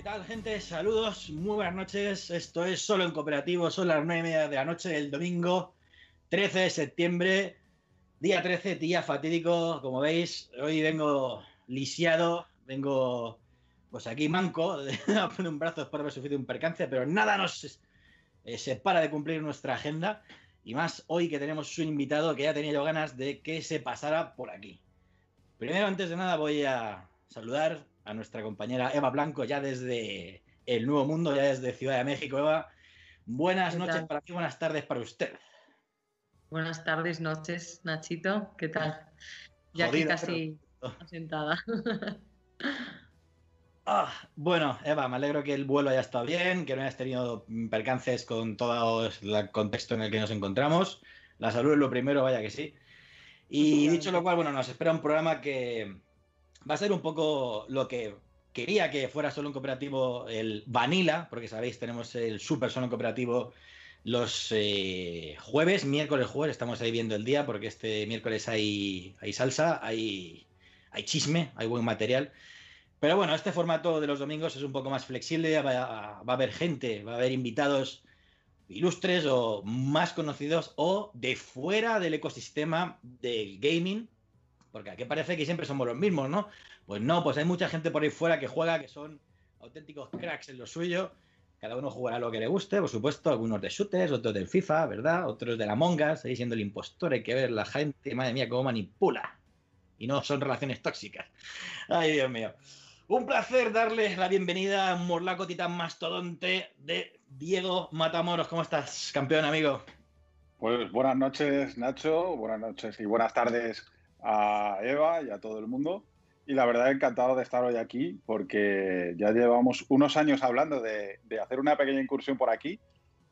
¿Qué tal, gente? Saludos, muy buenas noches. Esto es solo en cooperativo, son las nueve y media de la noche del domingo, 13 de septiembre, día 13, día fatídico. Como veis, hoy vengo lisiado, vengo pues aquí manco, a poner un brazo por haber sufrido un percance, pero nada nos eh, separa de cumplir nuestra agenda. Y más hoy que tenemos un invitado que ya tenía yo ganas de que se pasara por aquí. Primero, antes de nada, voy a saludar a nuestra compañera Eva Blanco ya desde el Nuevo Mundo, ya desde Ciudad de México. Eva, buenas noches para ti, buenas tardes para usted. Buenas tardes, noches, Nachito. ¿Qué tal? Ya aquí casi asentada. Ah, bueno, Eva, me alegro que el vuelo haya estado bien, que no hayas tenido percances con todo el contexto en el que nos encontramos. La salud es lo primero, vaya que sí. Y dicho lo cual, bueno, nos espera un programa que va a ser un poco lo que quería que fuera solo un cooperativo, el Vanilla, porque sabéis, tenemos el Super Solo Cooperativo los eh, jueves, miércoles, jueves, estamos ahí viendo el día, porque este miércoles hay, hay salsa, hay, hay chisme, hay buen material. Pero bueno, este formato de los domingos es un poco más flexible, va va a, haber gente, va a haber invitados ilustres o más conocidos o de fuera del ecosistema del gaming, porque aquí parece que siempre somos los mismos, ¿no? Pues no, pues hay mucha gente por ahí fuera que juega, que son auténticos cracks en lo suyo. Cada uno jugará lo que le guste, por supuesto, algunos de shooters, otros del FIFA, ¿verdad? Otros de la Monga, seguís siendo el impostor, hay que ver la gente, madre mía, cómo manipula. Y no son relaciones tóxicas. Ay, Dios mío. Un placer darle la bienvenida a un morlaco titán mastodonte de Diego Matamoros. ¿Cómo estás, campeón, amigo? Pues buenas noches, Nacho. Buenas noches y buenas tardes a Eva y a todo el mundo. Y la verdad, encantado de estar hoy aquí porque ya llevamos unos años hablando de, hacer una pequeña incursión por aquí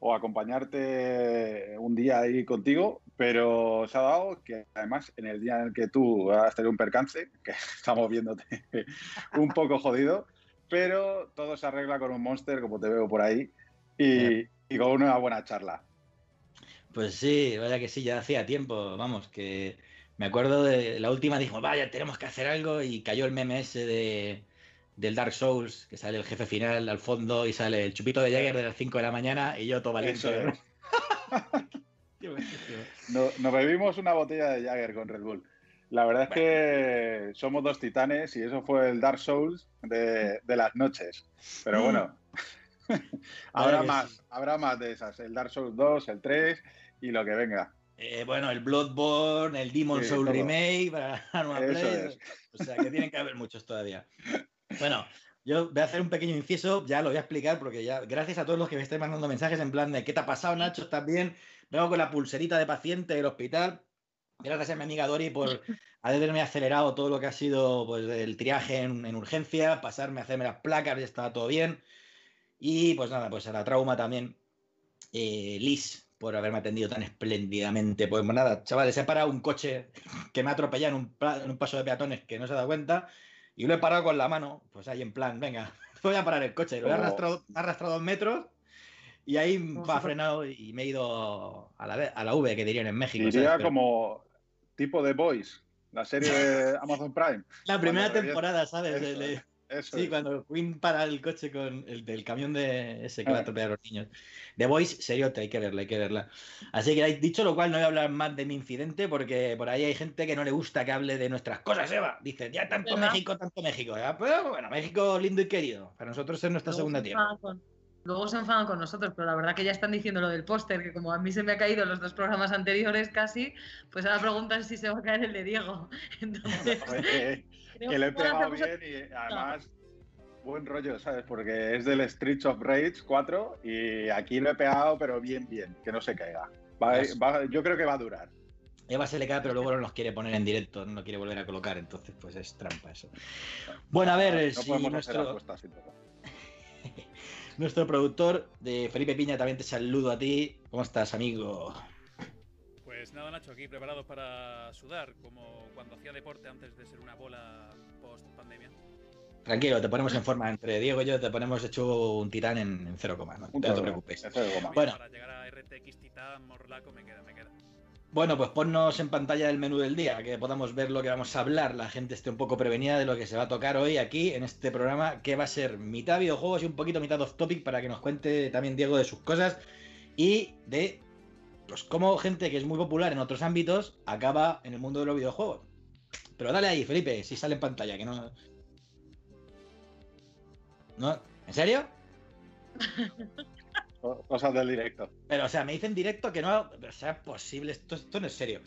o acompañarte un día ahí contigo, pero se ha dado que además en el día en el que tú has tenido un percance, que estamos viéndote un poco jodido, pero todo se arregla con un monster, como te veo por ahí, y, y, con una buena charla. Pues sí, vaya que sí, ya hacía tiempo, vamos, que me acuerdo de la última, dijo, vaya, tenemos que hacer algo, y cayó el meme ese de del Dark Souls, que sale el jefe final al fondo y sale el chupito de Jagger de las 5 de la mañana y yo todo valiente. nos, nos bebimos una botella de Jagger con Red Bull. La verdad es que somos dos titanes y eso fue el Dark Souls de, de las noches. Pero bueno, habrá más, habrá más de esas. El Dark Souls 2, el 3 y lo que venga. Eh, bueno, el Bloodborne, el Demon sí, Soul todo. Remake para Nueva Play. O sea que tienen que haber muchos todavía. Bueno, yo voy a hacer un pequeño inciso, ya lo voy a explicar, porque ya, gracias a todos los que me estáis mandando mensajes en plan de ¿qué te ha pasado, Nacho? ¿Estás bien? Vengo con la pulserita de paciente del hospital. Gracias a mi amiga Dori por haberme acelerado todo lo que ha sido pues, el triaje en, en urgencia, pasarme a hacerme las placas, ya estaba todo bien. Y pues nada, pues a la trauma también. Eh, Liz, por haberme atendido tan espléndidamente. Pues nada, chavales, he parado un coche que me ha atropellado en un, en un paso de peatones que no se ha dado cuenta y lo he parado con la mano, pues ahí en plan, venga, voy a parar el coche. Lo he arrastrado, arrastrado dos metros y ahí va frenado y me he ido a la, a la V, que dirían en México. Diría ¿sabes? como tipo de Boys, la serie de Amazon Prime. La primera temporada, ¿sabes? Eso, eso sí, es. cuando Queen para el coche con el del camión de ese que va a atropellar a los niños. The Voice, seriote, hay que verla, hay que verla. Así que dicho lo cual, no voy a hablar más de mi incidente porque por ahí hay gente que no le gusta que hable de nuestras cosas, Eva. Dice, ya tanto ¿verdad? México, tanto México. ¿ya? Pero bueno, México lindo y querido. Para nosotros es nuestra segunda se tierra. con- Luego se enfadan con nosotros, pero la verdad que ya están diciendo lo del póster, que como a mí se me ha caído los dos programas anteriores casi, pues ahora preguntan si se va a caer el de Diego. Entonces, Oye, creo que le he pegado bien y además buen rollo, ¿sabes? Porque es del Streets of Rage 4 y aquí lo he pegado, pero bien, bien, que no se caiga. Va- va- yo creo que va a durar. Eva se le cae, pero luego no nos quiere poner en directo, no lo quiere volver a colocar, entonces pues es trampa eso. Bueno, a ver, no, si podemos nuestro, hacer apuestas sin tocar. Nuestro productor de Felipe Piña también te saludo a ti. ¿Cómo estás, amigo? Pues nada, Nacho, aquí preparados para sudar, como cuando hacía deporte antes de ser una bola post pandemia. Tranquilo, te ponemos en forma entre Diego y yo, te ponemos hecho un titán en, en cero coma, no, Un no te preocupes. en cero coma. Bueno. Para llegar a RTX Titan, Morlaco, me queda, me queda. Bueno, pues ponnos en pantalla el menú del día, que podamos ver lo que vamos a hablar, la gente esté un poco prevenida de lo que se va a tocar hoy aquí en este programa, que va a ser mitad videojuegos y un poquito mitad off topic para que nos cuente también Diego de sus cosas y de pues cómo gente que es muy popular en otros ámbitos acaba en el mundo de los videojuegos. Pero dale ahí, Felipe, si sale en pantalla, que no. ¿No? ¿En serio? Cosas del directo. Pero, o sea, me dicen directo que no o sea posible. Esto, esto no es serio.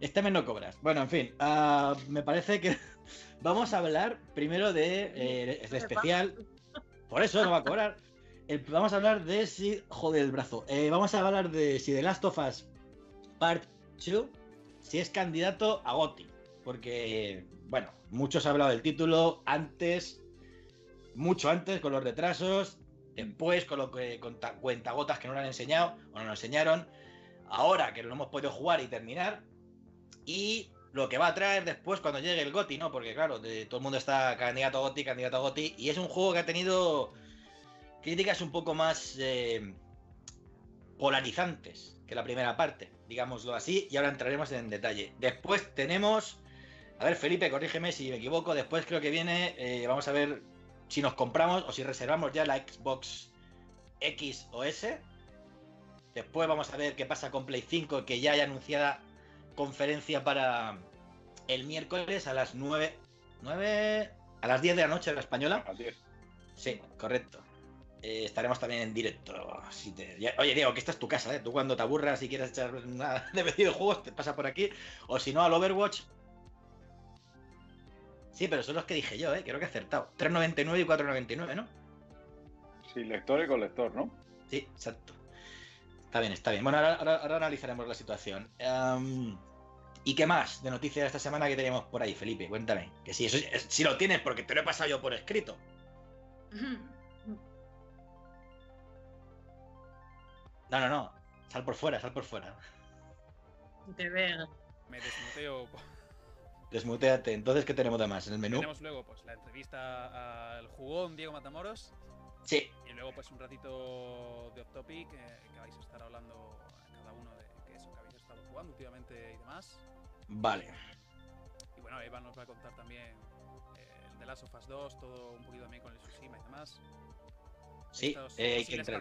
Este mes no cobras. Bueno, en fin. Uh, me parece que vamos a hablar primero de eh, especial. Por eso no va a cobrar. El, vamos a hablar de si. Joder, el brazo. Eh, vamos a hablar de si The Last of Us Part 2 si es candidato a GOTY. Porque, bueno, muchos han hablado del título antes, mucho antes, con los retrasos, después con lo que con cuentagotas que no lo han enseñado o no lo enseñaron, ahora que lo hemos podido jugar y terminar, y lo que va a traer después cuando llegue el GOTI, ¿no? Porque claro, de, todo el mundo está candidato a GOTI, candidato a GOTI, y es un juego que ha tenido críticas un poco más eh, polarizantes que la primera parte, digámoslo así, y ahora entraremos en detalle. Después tenemos, a ver Felipe, corrígeme si me equivoco, después creo que viene, eh, vamos a ver si nos compramos o si reservamos ya la Xbox X o S. Después vamos a ver qué pasa con Play 5, que ya hay anunciada conferencia para el miércoles a las 9, 9 a las 10 de la noche de la española. Sí, correcto. Eh, estaremos también en directo. Si te... Oye, Diego, que esta es tu casa, ¿eh? Tú cuando te aburras y quieres echar una de videojuegos, te pasa por aquí. O si no, al Overwatch, Sí, pero son los que dije yo, ¿eh? Creo que he acertado. 3.99 y 4.99, ¿no? Sí, lector y con lector, ¿no? Sí, exacto. Está bien, está bien. Bueno, ahora, analizaremos la situación. ¿Y qué más de noticias de esta semana que tenemos por ahí, Felipe? Cuéntame. Que sí, eso, si lo tienes, porque te lo he pasado yo por escrito. No, no, no. Sal por fuera, sal por fuera. Te veo. Me desmuteo. Desmuteate. Entonces, ¿qué tenemos de más en el menú? Tenemos luego pues la entrevista al jugón Diego Matamoros. Sí. Y luego pues un ratito de off topic eh, que vais a estar hablando cada uno de qué eso que habéis estado jugando últimamente y demás. Vale. Y bueno, Eva nos va a contar también eh, el de Last of Us 2, todo un poquito también con el Tsushima y demás. Sí, eh, hay que entrar.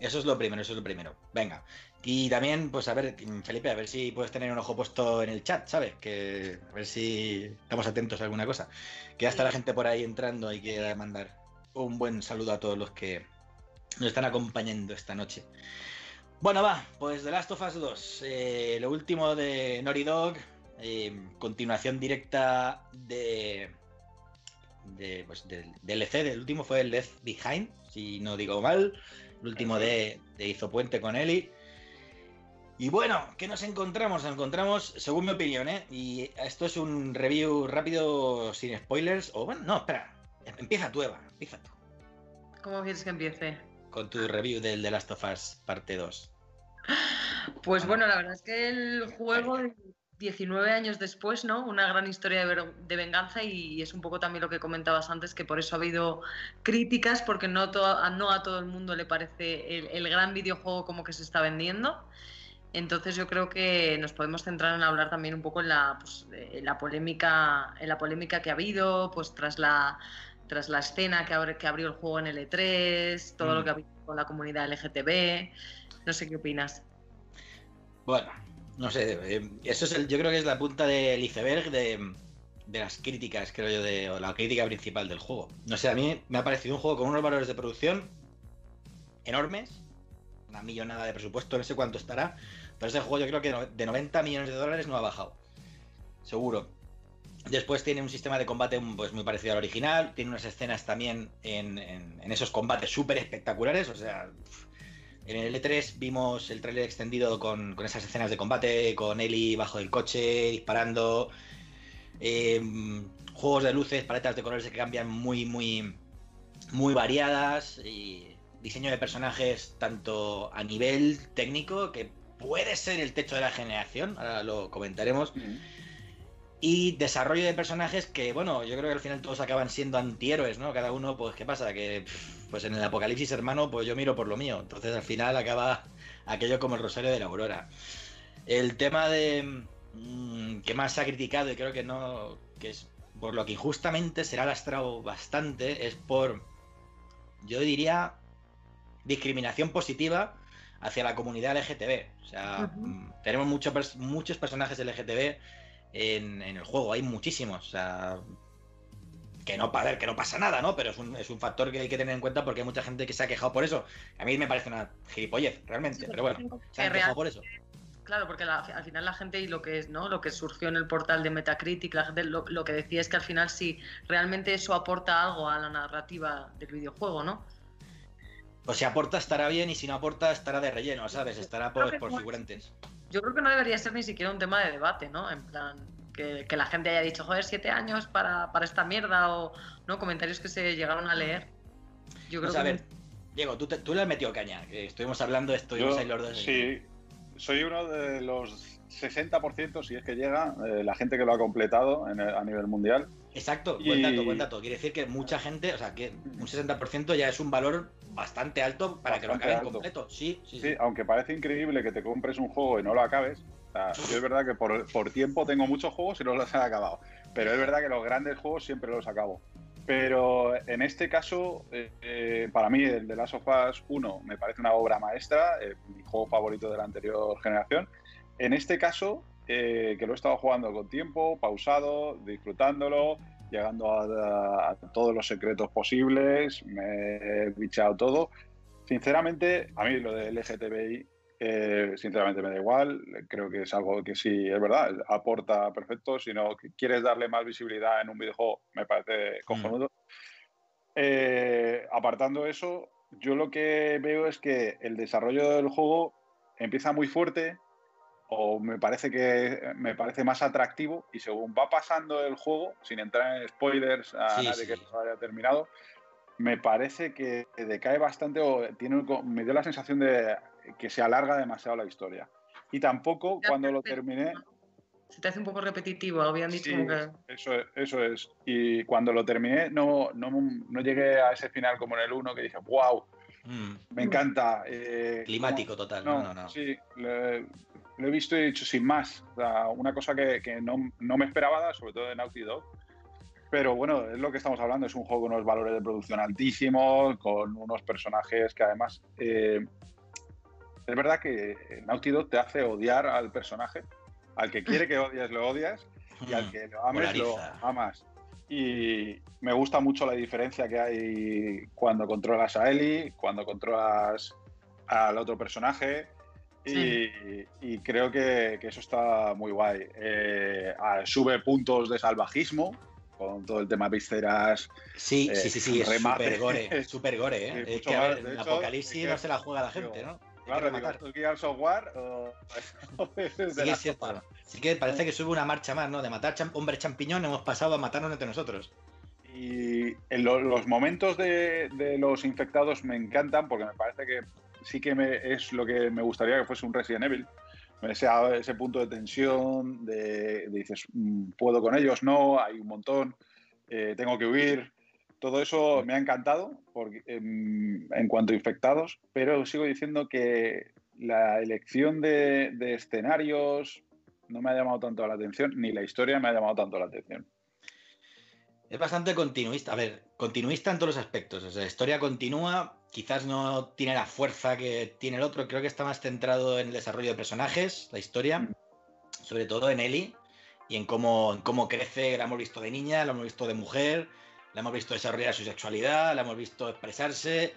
Eso, es lo primero, eso es lo primero. Venga. Y también, pues a ver, Felipe, a ver si puedes tener un ojo puesto en el chat, ¿sabes? Que a ver si estamos atentos a alguna cosa. Que ya está la gente por ahí entrando y que mandar un buen saludo a todos los que nos están acompañando esta noche. Bueno, va, pues The Last of Us 2, eh, lo último de Naughty Dog, eh, continuación directa de, de pues, del DLC, del último fue el Left Behind, si no digo mal, el último de, de Hizo Puente con Eli. Y bueno, ¿qué nos encontramos? Nos encontramos, según mi opinión, ¿eh? Y esto es un review rápido, sin spoilers. O bueno, no, espera. Empieza tú, Eva. Empieza tú. ¿Cómo quieres que empiece? Con tu review del The Last of Us parte 2. Pues bueno, la verdad es que el juego, 19 años después, ¿no? Una gran historia de, venganza y es un poco también lo que comentabas antes, que por eso ha habido críticas, porque no, no a todo el mundo le parece el, el gran videojuego como que se está vendiendo. Entonces yo creo que nos podemos centrar en hablar también un poco en la, pues, la polémica, en la polémica que ha habido, pues tras la tras la escena que abrió el juego en L3, todo lo mm. que ha habido con la comunidad LGTB. No sé qué opinas. Bueno, no sé, eh, eso es el, yo creo que es la punta del iceberg de, de las críticas, creo yo, de, o la crítica principal del juego. No sé, a mí me ha parecido un juego con unos valores de producción enormes, una millonada de presupuesto, no sé cuánto estará, pero ese juego yo creo que de 90 millones de dólares no ha bajado. Seguro. Después tiene un sistema de combate pues, muy parecido al original. Tiene unas escenas también en, esos combates súper espectaculares. O sea, en el L3 vimos el trailer extendido con, esas escenas de combate, con Ellie bajo del coche, disparando. Em, juegos de luces, paletas de colores que cambian muy, muy, muy variadas. Y diseño de personajes tanto a nivel técnico, que puede ser el techo de la generación, ahora lo comentaremos. Y desarrollo de personajes que, bueno, yo creo que al final todos acaban siendo antihéroes, ¿no? Cada uno, pues, ¿qué pasa? Que, pues en el apocalipsis hermano, pues yo miro por lo mío. Entonces al final acaba aquello como el rosario de la aurora. El tema de mm, que más se ha criticado y creo que no, que es por lo que injustamente será lastrado bastante, es por, yo diría, discriminación positiva hacia la comunidad LGTB. O sea, mm, tenemos muchos personajes LGTB en, en, el juego, hay muchísimos. O sea, que no, que no pasa nada, ¿no? Pero es un, es un, factor que hay que tener en cuenta porque hay mucha gente que se ha quejado por eso. A mí me parece una gilipollez, realmente, pero bueno, se han quejado por eso. Claro, porque al final la gente y lo que es, ¿no? Lo que surgió en el portal de Metacritic, la gente lo, lo que decía es que al final sí, realmente eso aporta algo a la narrativa del videojuego, ¿no? Pues si aporta estará bien y si no aporta estará de relleno, ¿sabes? Estará por, por figurantes. Yo creo que no debería ser ni siquiera un tema de debate, ¿no? En plan, que, la gente haya dicho, joder, siete años para, esta mierda o no comentarios que se llegaron a leer. Yo creo pues a ver, Diego, tú, tú le has metido caña. estuvimos hablando de esto y los dos. Sí, soy uno de los 60%, si es que llega, eh, la gente que lo ha completado a nivel mundial. Exacto, buen dato, buen dato. Quiere decir que mucha gente, o sea, que un 60% ya es un valor bastante alto para que lo acaben completo. Sí, sí, sí, aunque parece increíble que te compres un juego y no lo acabes, es verdad que por, tiempo tengo muchos juegos y no los he acabado. Pero es verdad que los grandes juegos siempre los acabo. Pero en este caso, eh, eh, para mí, el de Last of Us 1 me parece una obra maestra, eh, mi juego favorito de la anterior generación. En este caso, que lo he estado jugando con tiempo, pausado, disfrutándolo, llegando a, a, todos los secretos posibles, me he bichado todo. Sinceramente, a mí lo de LGTBI eh, sinceramente me da igual, creo que es algo que sí, es verdad, aporta perfecto, si no quieres darle más visibilidad en un videojuego, me parece cojonudo. Eh, apartando eso, yo lo que veo es que el desarrollo del juego empieza muy fuerte o me parece que me parece más atractivo y según va pasando el juego, sin entrar en spoilers a nadie que no haya terminado, me parece que decae bastante o tiene, me dio la sensación de que se alarga demasiado la historia. Y tampoco cuando lo terminé... Se te hace un poco repetitivo, habían dicho que... Eso es, eso es. Y cuando lo terminé no, no, no llegué a ese final como en el 1 que dije, wow, mm. me encanta. Eh, Climático total, no, no, no. Sí, lo, he visto y he dicho sin más. una cosa que, que no, no, me esperaba, sobre todo de Naughty Dog. Pero bueno, es lo que estamos hablando, es un juego con unos valores de producción altísimos, con unos personajes que además eh, es verdad que Naughty Dog te hace odiar al personaje. Al que quiere que odies, lo odias. Y al que lo ames, lo amas. Y me gusta mucho la diferencia que hay cuando controlas a Ellie, cuando controlas al otro personaje. Y, creo que, eso está muy guay. Eh, sube puntos de salvajismo, con todo el tema vísceras. Sí, sí, sí, sí, es súper gore, super gore, ¿eh? es que a ver, en Apocalipsis no se la juega la gente, ¿no? Claro, digo, software sí, es cierto. Sí que parece que sube una marcha más, ¿no? De matar hombre champiñón hemos pasado a matarnos entre nosotros. Y en los momentos de, los infectados me encantan porque me parece que sí que me, es lo que me gustaría que fuese un Resident Evil. Ese, ese punto de tensión, de, dices, mm, puedo con ellos, no, hay un montón, eh, tengo que huir. Todo eso me ha encantado en, cuanto a infectados, pero sigo diciendo que la elección de, escenarios no me ha llamado tanto la atención, ni la historia me ha llamado tanto la atención. Es bastante continuista. A ver, continuista en todos los aspectos. O sea, la historia continúa, quizás no tiene la fuerza que tiene el otro. Creo que está más centrado en el desarrollo de personajes, la historia, mm. sobre todo en Ellie y en cómo, en cómo crece. La hemos visto de niña, la hemos visto de mujer, la hemos visto desarrollar su sexualidad, la hemos visto expresarse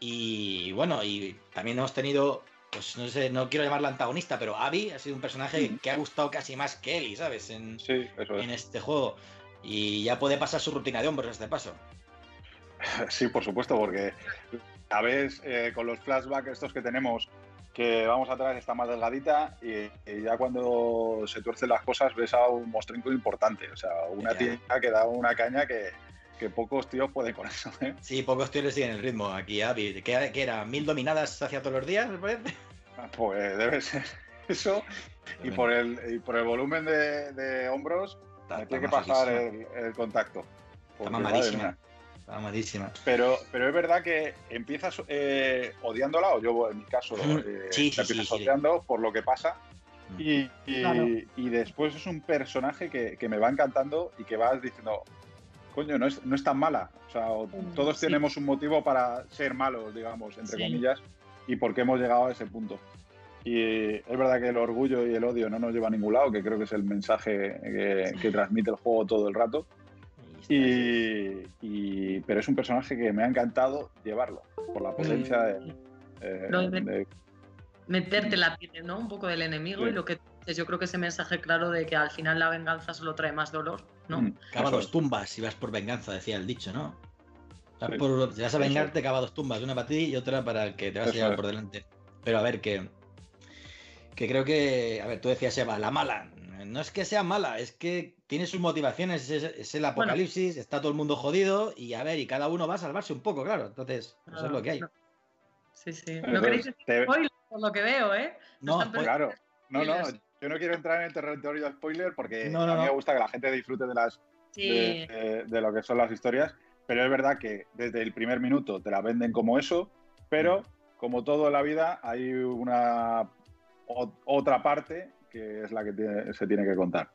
y bueno, y también hemos tenido, pues no sé, no quiero llamarla antagonista, pero Abby ha sido un personaje que ha gustado casi más que Ellie, ¿sabes? En, en este juego. Y ya puede pasar su rutina de hombros este paso. Sí, por supuesto, porque a veces eh, con los flashbacks estos que tenemos, que vamos atrás está más delgadita y, ya cuando se tuercen las cosas ves a un monstruo importante, o sea, una tía que da una caña que, que pocos tíos pueden con eso. ¿eh? Sí, pocos tíos le siguen el ritmo aquí, Avi. ¿Qué, era? ¿Mil dominadas hacia todos los días, ah, Pues debe ser eso. Y por, el, por el volumen de, hombros, tiene que pasar el, contacto. Está mamadísima. Está mamadísima. Pero, pero es verdad que empiezas eh, odiándola, o yo en mi caso eh, sí, empiezas odiando por lo que pasa. Y, y, después es un personaje que, que, me va encantando y que vas diciendo, coño, no es, no es tan mala. O sea, mm, todos tenemos un motivo para ser malos, digamos, entre comillas, y por qué hemos llegado a ese punto. Y es verdad que el orgullo y el odio no nos lleva a ningún lado, que creo que es el mensaje que, transmite el juego todo el rato. Y, pero es un personaje que me ha encantado llevarlo, por la potencia de, eh, meterte la piel, ¿no? Un poco del enemigo y lo que yo creo que ese mensaje claro de que al final la venganza solo trae más dolor, ¿no? Mm, cava dos tumbas y vas por venganza, decía el dicho, ¿no? si vas a vengarte, cava dos tumbas, una para ti y otra para el que te vas a llevar por delante. Pero a ver, que, que creo que, a ver, tú decías, Eva, la mala. No es que sea mala, es que tiene sus motivaciones, es, el apocalipsis, está todo el mundo jodido y a ver, y cada uno va a salvarse un poco, claro. Entonces, eso es lo que hay. Sí, sí. No queréis decir spoiler, por lo que veo, ¿eh? No, pues claro. No, no, yo no quiero entrar en el territorio de spoiler porque a mí me gusta que la gente disfrute de las de, lo que son las historias, pero es verdad que desde el primer minuto te la venden como eso, pero mm. como todo en la vida hay una otra parte que es la que se tiene que contar.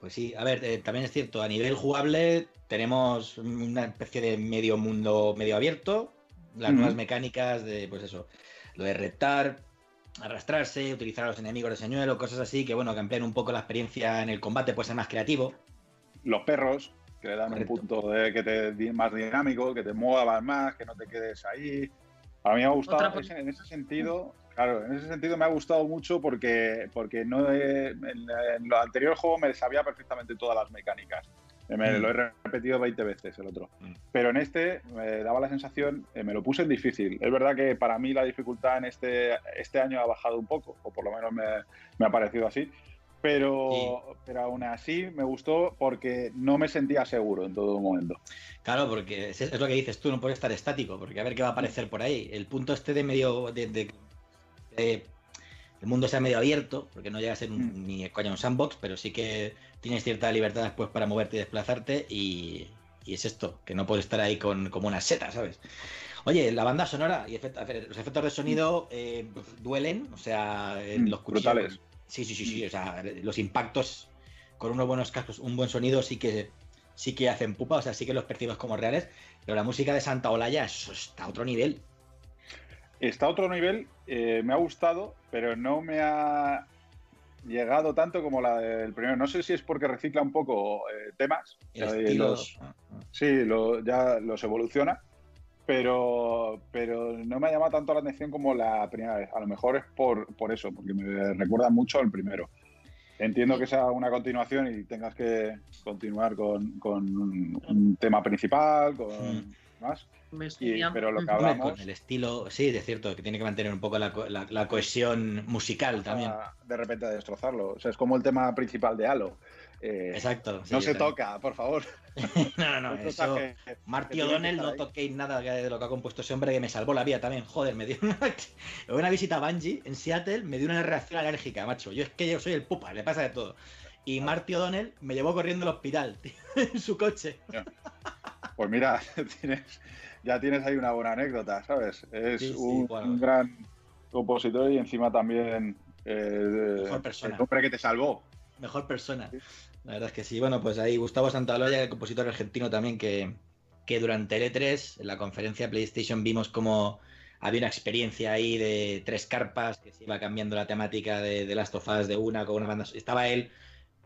Pues sí, a ver, eh, también es cierto, a nivel jugable tenemos una especie de medio mundo medio abierto, las nuevas mecánicas de, pues eso, lo de reptar, arrastrarse, utilizar a los enemigos de señuelo, cosas así, que bueno, que amplían un poco la experiencia en el combate, puede ser más creativo. Los perros, que le dan un punto de que te más dinámico, que te muevas más, que no te quedes ahí. A mí me ha gustado en ese sentido, claro, en ese sentido me ha gustado mucho porque, porque no en, en, lo anterior juego me sabía perfectamente todas las mecánicas. Me, mm. Lo he repetido 20 veces el otro. Mm. Pero en este me daba la sensación, eh, me lo puse en difícil. Es verdad que para mí la dificultad en este, este año ha bajado un poco, o por lo menos me, ha parecido así. Pero, pero aún así me gustó porque no me sentía seguro en todo momento. Claro, porque es, lo que dices tú, no puedes estar estático, porque a ver qué va a aparecer por ahí. El punto este de medio. de, el mundo sea medio abierto, porque no llega a ser mm. ni coño un sandbox, pero sí que tienes cierta libertad después para moverte y desplazarte y, es esto, que no puedes estar ahí con, como una seta, ¿sabes? Oye, la banda sonora y los efectos de sonido eh, duelen, o sea, mm, los brutales. Sí, sí, sí, sí, o sea, los impactos con unos buenos cascos, un buen sonido sí que sí que hacen pupa, o sea, sí que los percibes como reales, pero la música de Santa Olaya, está a otro nivel. Está a otro nivel, eh, me ha gustado, pero no me ha llegado tanto como la del primero. No sé si es porque recicla un poco eh, temas. Los, ah, ah. Sí, ya los evoluciona. Pero, pero no me ha llamado tanto la atención como la primera vez. A lo mejor es por, por eso, porque me recuerda mucho al primero. Entiendo que sea una continuación y tengas que continuar con, un tema principal, con hmm. Más pero lo que hablamos. Con el estilo, sí, de cierto, que tiene que mantener un poco la, cohesión musical también. De repente a destrozarlo. O sea, es como el tema principal de Halo. Eh, Exacto. no se toca, por favor. no, no, no. Eso, Marty O'Donnell, no toquéis nada de lo que ha compuesto ese hombre que me salvó la vida también. Joder, me dio una, una visita a Bungie en Seattle, me dio una reacción alérgica, macho. Yo es que yo soy el pupa, le pasa de todo. Y Marty O'Donnell me llevó corriendo al hospital, en su coche. Pues mira, tienes, ya tienes ahí una buena anécdota, ¿sabes? Es un, gran compositor y encima también eh, Mejor persona. el hombre que te salvó. Mejor persona. La verdad es que sí. Bueno, pues ahí Gustavo Santaloya, el compositor argentino también, que, que durante el E3, en la conferencia PlayStation, vimos como había una experiencia ahí de tres carpas, que se iba cambiando la temática de, de Last of Us de una con una banda. Estaba él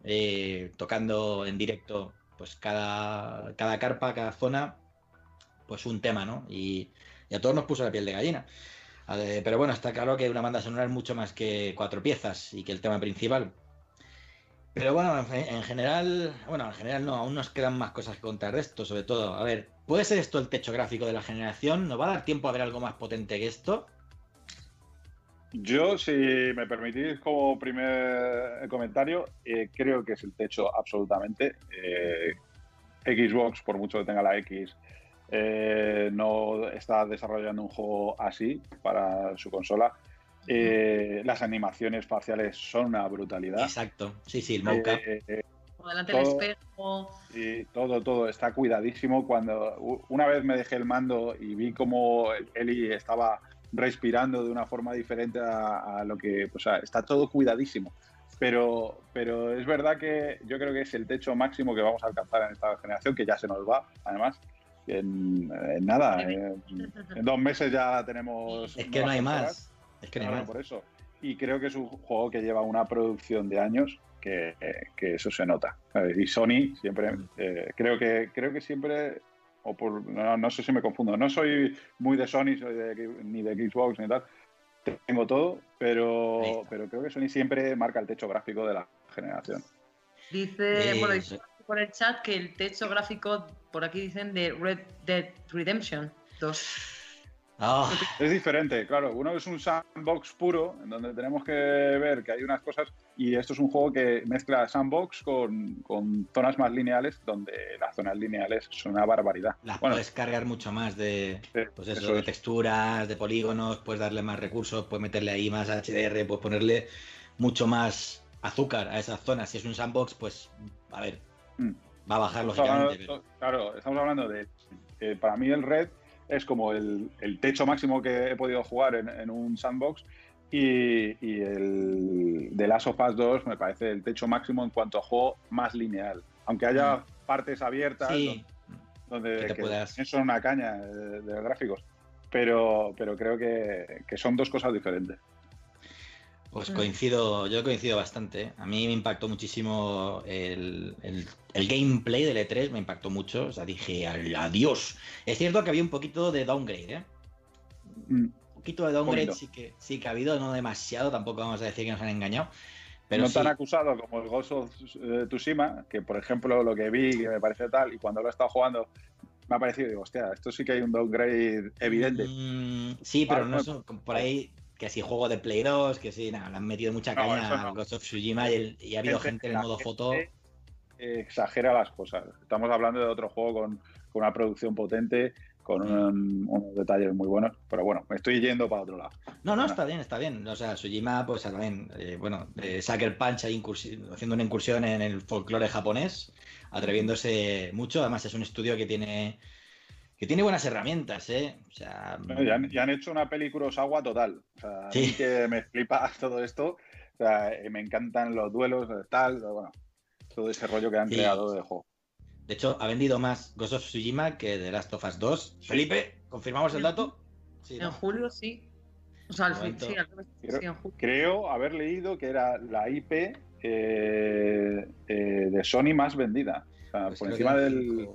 eh, tocando en directo pues cada, cada carpa, cada zona, pues un tema, ¿no? Y, a todos nos puso la piel de gallina. pero bueno, está claro que una banda sonora es mucho más que cuatro piezas y que el tema principal. Pero bueno, en, general, bueno, en general no, aún nos quedan más cosas que contar de esto, sobre todo. A ver, ¿puede ser esto el techo gráfico de la generación? ¿Nos va a dar tiempo a ver algo más potente que esto? Yo, si me permitís como primer comentario, eh, creo que es el techo absolutamente. Eh, Xbox, por mucho que tenga la X, eh, no está desarrollando un juego así para su consola. Eh, las animaciones faciales son una brutalidad. Exacto, sí, sí, el mocap. Eh, delante del espejo. Y todo, todo está cuidadísimo. Cuando una vez me dejé el mando y vi cómo Eli estaba respirando de una forma diferente a, lo que, pues, está todo cuidadísimo. Pero, pero es verdad que yo creo que es el techo máximo que vamos a alcanzar en esta generación, que ya se nos va, además. En, nada, en, dos meses ya tenemos. Es que no hay más. Es que no hay más. Por eso. Y creo que es un juego que lleva una producción de años que, eso se nota. Y Sony siempre, eh, creo, que, creo que siempre, o por, no, sé si me confundo, no soy muy de Sony, soy ni de Xbox ni tal, tengo todo, pero, pero creo que Sony siempre marca el techo gráfico de la generación. Dice, bueno, por el chat que el techo gráfico, por aquí dicen, de Red Dead Redemption 2. Ah. Es diferente, claro. Uno es un sandbox puro, en donde tenemos que ver que hay unas cosas, y esto es un juego que mezcla sandbox con, zonas más lineales, donde las zonas lineales son una barbaridad. Las puedes cargar mucho más de, pues eso, de texturas, de polígonos, puedes darle más recursos, puedes meterle ahí más HDR, puedes ponerle mucho más azúcar a esas zonas. Si es un sandbox, pues, a ver, mm. va a bajar lógicamente. Claro, estamos hablando de, para mí el red es como el, techo máximo que he podido jugar en, un sandbox y, el de Last of Us 2 me parece el techo máximo en cuanto a juego más lineal. Aunque haya mm. partes abiertas donde, son una caña de, gráficos. Pero, pero creo que, que son dos cosas diferentes. Pues coincido, yo coincido bastante. ¿eh? A mí me impactó muchísimo el, gameplay del E3, me impactó mucho. O sea, dije, adiós. Es cierto que había un poquito de downgrade, ¿eh? Mm. Un poquito de downgrade sí que, sí que ha habido, no demasiado, tampoco vamos a decir que nos han engañado. Pero no tan acusado como el Ghost of eh, Tsushima, que por ejemplo lo que vi que me parece tal, y cuando lo he estado jugando me ha parecido, digo, hostia, esto sí que hay un downgrade evidente. Mm, sí, pero no, por ahí que si juego de Play 2, que si nada, le han metido mucha caña a Ghost of Tsushima y, ha habido gente, en el modo foto. Exagera las cosas. Estamos hablando de otro juego con, una producción potente, con unos detalles muy buenos, pero bueno, me estoy yendo para otro lado. No, no, está bien, está bien. O sea, Tsushima, pues también, eh, bueno, eh, Sucker Punch haciendo una incursión en el folclore japonés, atreviéndose mucho. Además, es un estudio que tiene que tiene buenas herramientas, ¿eh? O sea, ya, han, hecho una peli Kurosawa total. O sea, sí. que me flipa todo esto. O sea, eh, me encantan los duelos, tal, bueno, todo ese rollo que han creado de juego. De hecho, ha vendido más Ghost of Tsushima que The Last of Us 2. Felipe, ¿confirmamos el dato? en julio sí. O sea, al fin, sí, creo, creo, haber leído que era la IP eh, eh, de Sony más vendida. O sea, pues por encima del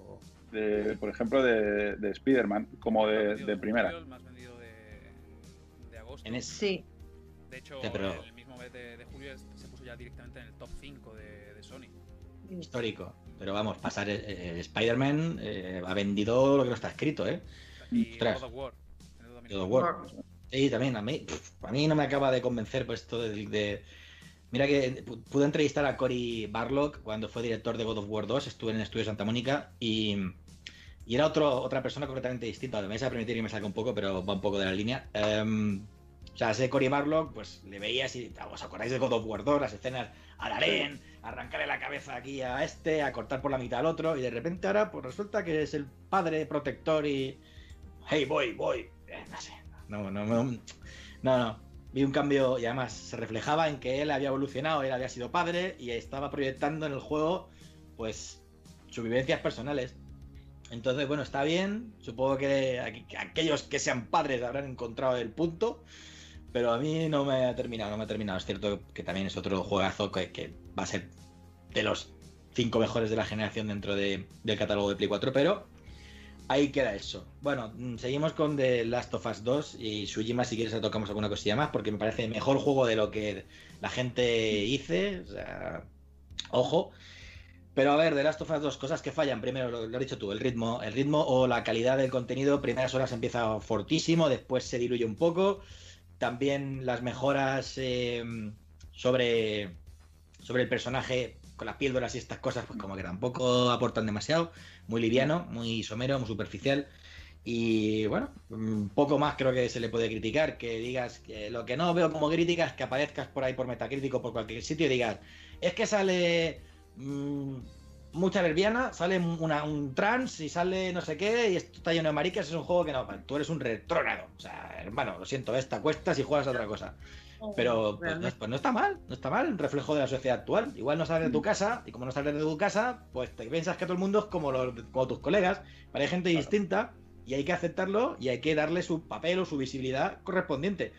por ejemplo, de, de Spider-Man, como de, primera. El más vendido de, agosto. Sí. De hecho, el mismo mes de, julio se puso ya directamente en el top 5 de, Sony. Histórico. Pero vamos, pasar eh, eh, Spider-Man eh, ha vendido lo que no está escrito, ¿eh? Y God of War. God of War. Sí, también. A mí, a mí no me acaba de convencer pues, esto de Mira que pude entrevistar a Cory Barlock cuando fue director de God of War 2, estuve en el estudio Santa Mónica y, era otro, otra persona completamente distinta. Me vais a permitir que me saque un poco, pero va un poco de la línea. Em, o sea, ese Cory Barlock, pues le veías y os acordáis de God of War 2, las escenas al arén, arrancarle la cabeza aquí a este, a cortar por la mitad al otro, y de repente ahora pues resulta que es el padre protector y... Hey, boy, boy. Eh, no sé. No, no, no. No, no vi un cambio y además se reflejaba en que él había evolucionado, él había sido padre y estaba proyectando en el juego pues sus vivencias personales. Entonces, bueno, está bien. Supongo que aquellos que sean padres habrán encontrado el punto. Pero a mí no me ha terminado, no me ha terminado. Es cierto que también es otro juegazo que, va a ser de los cinco mejores de la generación dentro del catálogo de Play 4. Pero Ahí queda eso. Bueno, mm, seguimos con The Last of Us 2 y Sujima si quieres tocamos alguna cosilla más porque me parece mejor juego de lo que la gente dice. O sea, ojo. Pero a ver, The Last of 2, cosas que fallan. Primero, lo, has dicho tú, el ritmo, el ritmo o la calidad del contenido. Primeras horas empieza fortísimo, después se diluye un poco. También las mejoras eh, sobre, sobre el personaje con las píldoras y estas cosas, pues como que tampoco aportan demasiado. Muy liviano, muy somero, muy superficial. Y bueno, un poco más creo que se le puede criticar, que digas que lo que no veo como crítica es que aparezcas por ahí por Metacrítico por cualquier sitio y digas, es que sale mm, mucha lesbiana, sale una, un trans y sale no sé qué, y esto está lleno de maricas, es un juego que no, tú eres un retrógrado. O sea, hermano, lo siento, ves, te acuestas y juegas a otra cosa. Pero pues no, pues no, está mal, no está mal, un reflejo de la sociedad actual. Igual no sales de tu casa, y como no sales de tu casa, pues te piensas que todo el mundo es como, los, como tus colegas, pero hay gente distinta y hay que aceptarlo y hay que darle su papel o su visibilidad correspondiente.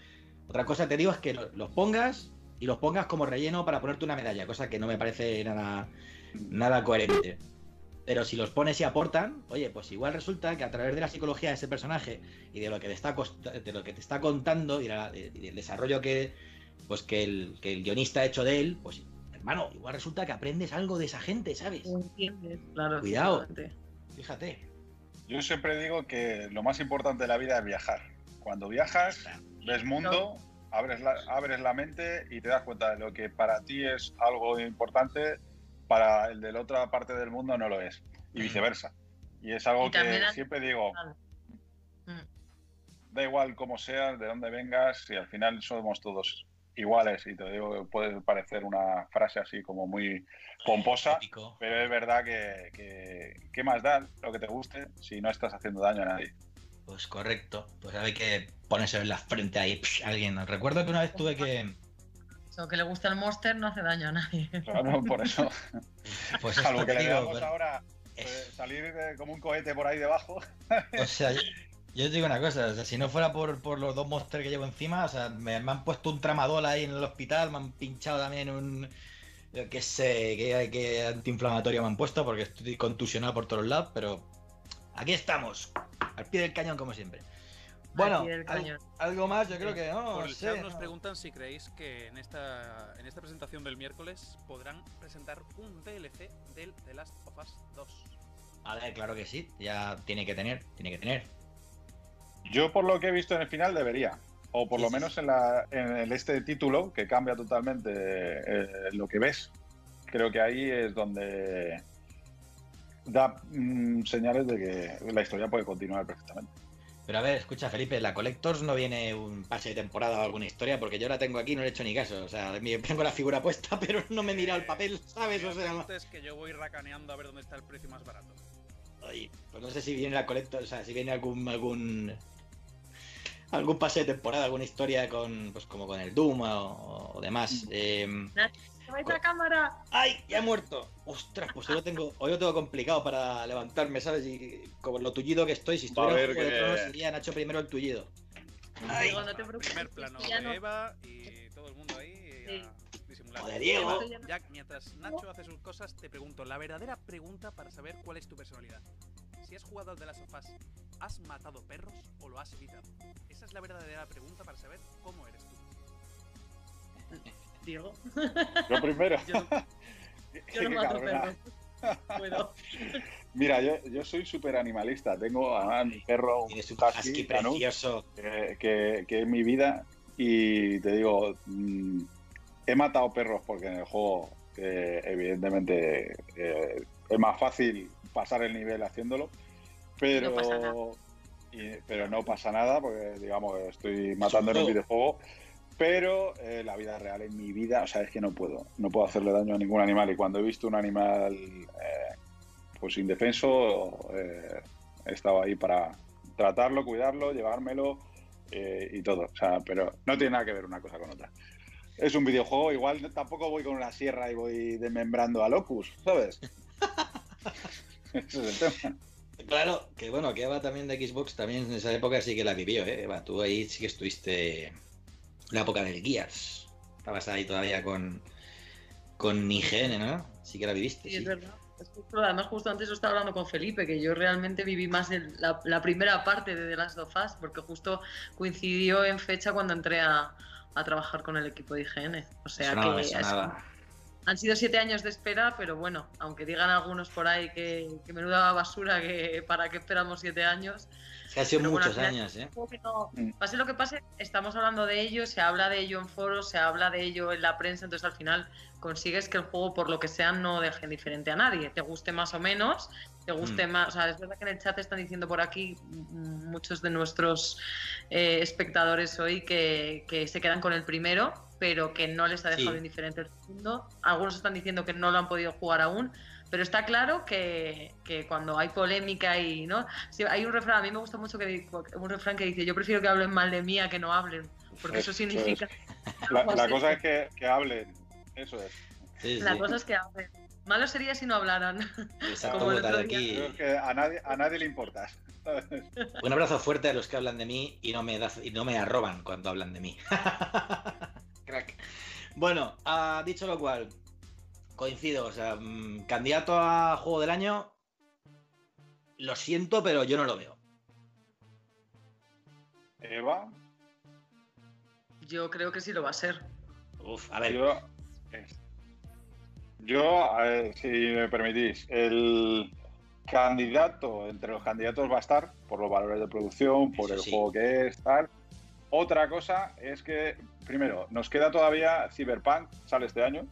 Otra cosa te digo es que los pongas y los pongas como relleno para ponerte una medalla, cosa que no me parece nada, nada coherente. Pero si los pones y aportan, oye, pues igual resulta que a través de la psicología de ese personaje y de lo que te está, de lo que te está contando y, del desarrollo que, pues que el, que el guionista ha hecho de él, pues hermano, igual resulta que aprendes algo de esa gente, ¿sabes? claro. Cuidado. Fíjate. Yo siempre digo que lo más importante de la vida es viajar. Cuando viajas, ves mundo, abres la, abres la mente y te das cuenta de lo que para ti es algo importante, para el de la otra parte del mundo no lo es. Y viceversa. Y es algo que siempre digo, mm. da igual cómo seas, de dónde vengas, si al final somos todos iguales. Y te digo, puede parecer una frase así como muy pomposa, pero es verdad que, que, ¿qué más da lo que te guste si no estás haciendo daño a nadie? Pues correcto. Pues hay que ponerse en la frente ahí alguien. Recuerdo que una vez tuve que. Eso, que le gusta el monster no hace daño a nadie. Claro, por eso. Pues Algo que le veamos ahora pues, salir como un cohete por ahí debajo. O sea, yo, te digo una cosa, o sea, si no fuera por, por los dos monsters que llevo encima, o sea, me, han puesto un tramadol ahí en el hospital, me han pinchado también un. Yo qué sé, qué, qué antiinflamatorio me han puesto porque estoy contusionado por todos lados, pero aquí estamos, al pie del cañón como siempre. Bueno, algo más, yo creo que no. Por el chat nos preguntan si creéis que en esta, en esta presentación del miércoles podrán presentar un DLC del The Last of Us 2. Vale, claro que sí, ya tiene que tener, tiene que tener. Yo por lo que he visto en el final debería, o por lo menos en, la, en este título que cambia totalmente eh, lo que ves. Creo que ahí es donde da mm, señales de que la historia puede continuar perfectamente. Pero a ver, escucha Felipe, la Collectors no viene un pase de temporada o alguna historia, porque yo la tengo aquí y no le he hecho ni caso. O sea, tengo la figura puesta, pero no me he mirado el papel, ¿sabes? O sea, es que yo voy racaneando a ver dónde está el precio más barato. Ay, pues no sé si viene la Collector, o sea, si viene algún algún algún pase de temporada, alguna historia con pues como con el Doom o, demás. Eh, vais la cámara! ¡Ay! ¡Ya he muerto! Ostras, pues hoy lo tengo, hoy lo tengo complicado para levantarme, ¿sabes? Y como lo tullido que estoy, si estuviera en Juego de Tronos sería Nacho primero el tullido. Ay, no te preocupes. Primer plano de Eva y todo el mundo ahí sí. disimulando. Joder, Diego. Jack, mientras Nacho hace sus cosas, te pregunto la verdadera pregunta para saber cuál es tu personalidad. Si has jugado al de las sofás, ¿has matado perros o lo has evitado? Esa es la verdadera pregunta para saber cómo eres tú. Diego. Lo primero. yo, no mato Mira, yo, yo soy súper animalista. Tengo a mi perro, un husky, precioso. Que, que, es mi vida. Y te digo, mm, he matado perros porque en el juego, evidentemente, eh, es más fácil pasar el nivel haciéndolo. Pero no, pero no pasa nada porque, digamos, estoy matando en el videojuego pero eh, la vida real en mi vida, o sea, es que no puedo, no puedo hacerle daño a ningún animal. Y cuando he visto un animal eh, pues indefenso, eh, he estado ahí para tratarlo, cuidarlo, llevármelo y todo. O sea, pero no tiene nada que ver una cosa con otra. Es un videojuego, igual tampoco voy con una sierra y voy desmembrando a Locus, ¿sabes? Ese es el tema. Claro, que bueno, que Eva también de Xbox también en esa época sí que la vivió, ¿eh? Eva, tú ahí sí que estuviste la época del Gears. Estabas ahí todavía con, con IGN, ¿no? Sí que la viviste. Sí, es verdad. además, justo antes lo estaba hablando con Felipe, que yo realmente viví más la, primera parte de The Last of Us, porque justo coincidió en fecha cuando entré a, trabajar con el equipo de IGN. O sea que han sido siete años de espera, pero bueno, aunque digan algunos por ahí que, que menuda basura, que para qué esperamos siete años, ha sido muchos años, ¿eh? Mm. pase lo que pase, estamos hablando de ello, se habla de ello en foros, se habla de ello en la prensa, entonces al final consigues que el juego, por lo que sea, no deje indiferente a nadie. Te guste más o menos, te guste mm. más. O sea, es verdad que en el chat están diciendo por aquí mm, muchos de nuestros eh, espectadores hoy que, se quedan con el primero, pero que no les ha dejado indiferente el segundo. Algunos están diciendo que no lo han podido jugar aún Pero está claro que, que cuando hay polémica y no, hay un refrán, a mí me gusta mucho que un refrán que dice, yo prefiero que hablen mal de mí a que no hablen, porque eso, significa... La, la, cosa es que, que, hablen, eso es. Sí, la cosa es que hablen. Malo sería si no hablaran. Exacto, Como el otro aquí. Creo que a nadie, a nadie le importas. Un abrazo fuerte a los que hablan de mí y no me, da, y no me arroban cuando hablan de mí. Crack. Bueno, ha dicho lo cual, coincido, o sea, mmm, candidato a juego del año, lo siento, pero yo no lo veo. Eva. Yo creo que sí lo va a ser. Uf, a ver. Yo, yo si me permitís, el candidato, entre los candidatos va a estar por los valores de producción, por el sí. juego que es, tal. Otra cosa es que, primero, nos queda todavía Cyberpunk, sale este año.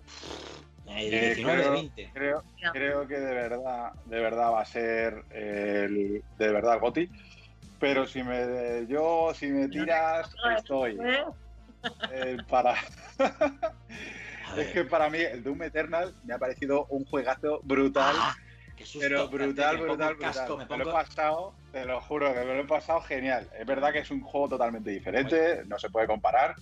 El 19 creo, 20. Creo, creo, que de verdad, de verdad va a ser el, de verdad GOTI. Pero si me yo, si me tiras, estoy. Eh, para. es que para mí el Doom Eternal me ha parecido un juegazo brutal. Ah, pero brutal, brutal, brutal. Casco, me, pongo... me, lo he pasado, te lo juro que me lo he pasado genial. Es verdad que es un juego totalmente diferente, no se puede comparar.